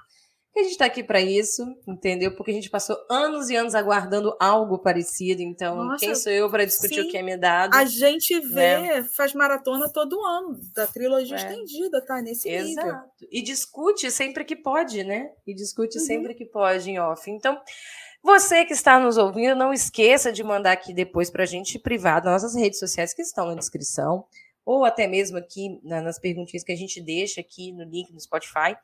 A: A gente está aqui para isso, entendeu? Porque a gente passou anos e anos aguardando algo parecido. Então, Nossa, quem sou eu para discutir sim. o que é me dado?
B: A gente vê, né? faz maratona todo ano, da trilogia é. estendida, tá? Nesse Exato. nível.
A: E discute sempre que pode, né? E discute uhum. sempre que pode em off. Então. Você que está nos ouvindo, não esqueça de mandar aqui depois para a gente privado nas nossas redes sociais que estão na descrição, ou até mesmo aqui nas perguntinhas que a gente deixa aqui no link no Spotify.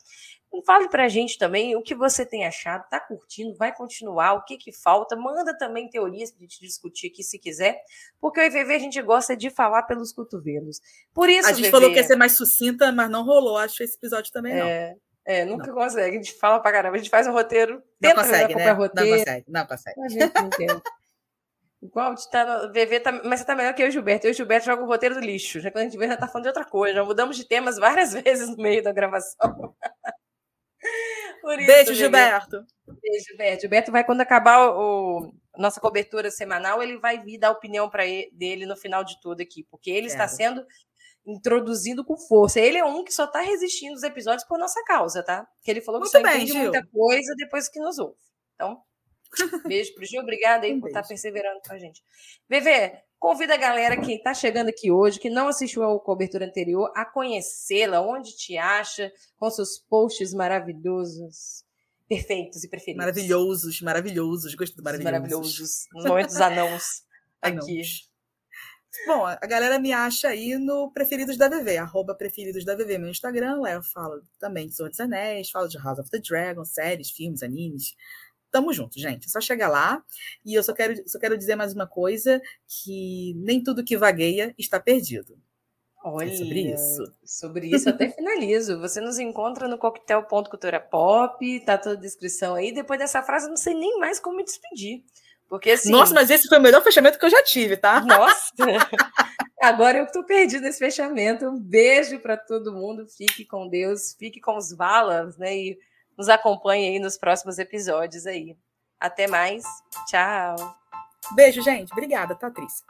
A: Fale para a gente também o que você tem achado, tá curtindo, vai continuar, o que que falta, manda também teorias para a gente discutir aqui se quiser, porque o IVV a gente gosta de falar pelos cotovelos. Por isso,
B: A gente VV, falou que ia ser mais sucinta, mas não rolou, acho esse episódio também não.
A: É, é, nunca não. consegue. A gente fala pra caramba, a gente faz um roteiro,
B: tenta não consegue, né? roteiro. Não consegue, não consegue. A gente não. <laughs>
A: Igual tá VV, tá, mas você tá melhor que eu e o Gilberto. Eu e o Gilberto jogam o roteiro do lixo. Já quando a gente vê, já tá falando de outra coisa. Já mudamos de temas várias <laughs> vezes no meio da gravação.
B: Isso, Beijo, Gilberto.
A: Beijo, Gilberto. Gilberto vai, quando acabar o, nossa cobertura semanal, ele vai vir dar a opinião para dele no final de tudo aqui, porque ele é. está sendo introduzindo com força. Ele é um que só está resistindo os episódios por nossa causa, tá? Que ele falou que Muito só bem, entende Gil. muita coisa depois que nos ouve. Então, beijo pro Gil, obrigada aí um por estar tá perseverando com a gente. VV, convida a galera que está chegando aqui hoje, que não assistiu ao cobertura anterior, a conhecê-la, onde te acha, com seus posts maravilhosos. Perfeitos e preferidos.
B: Maravilhosos, maravilhosos. Gostei do maravilhosos.
A: Maravilhosos. Nos momentos <laughs> anãos aqui.
B: Bom, a galera me acha aí no Preferidos da VV, arroba Preferidos da VV, meu Instagram. Lá eu falo também de Senhor dos Anéis, falo de House of the Dragon, séries, filmes, animes. Tamo junto, gente. É só chegar lá. E eu só quero, só quero dizer mais uma coisa: que nem tudo que vagueia está perdido.
A: Olha, é sobre isso. Sobre isso até <laughs> finalizo. Você nos encontra no coquetel.cultura pop, tá toda a descrição aí. Depois dessa frase, eu não sei nem mais como me despedir. Porque assim.
B: Nossa, mas esse foi o melhor fechamento que eu já tive, tá?
A: Nossa! <laughs> Agora eu estou perdido nesse fechamento. Um beijo para todo mundo. Fique com Deus, fique com os Valas, né? E nos acompanhe aí nos próximos episódios aí. Até mais. Tchau.
B: Beijo, gente. Obrigada, Patrícia.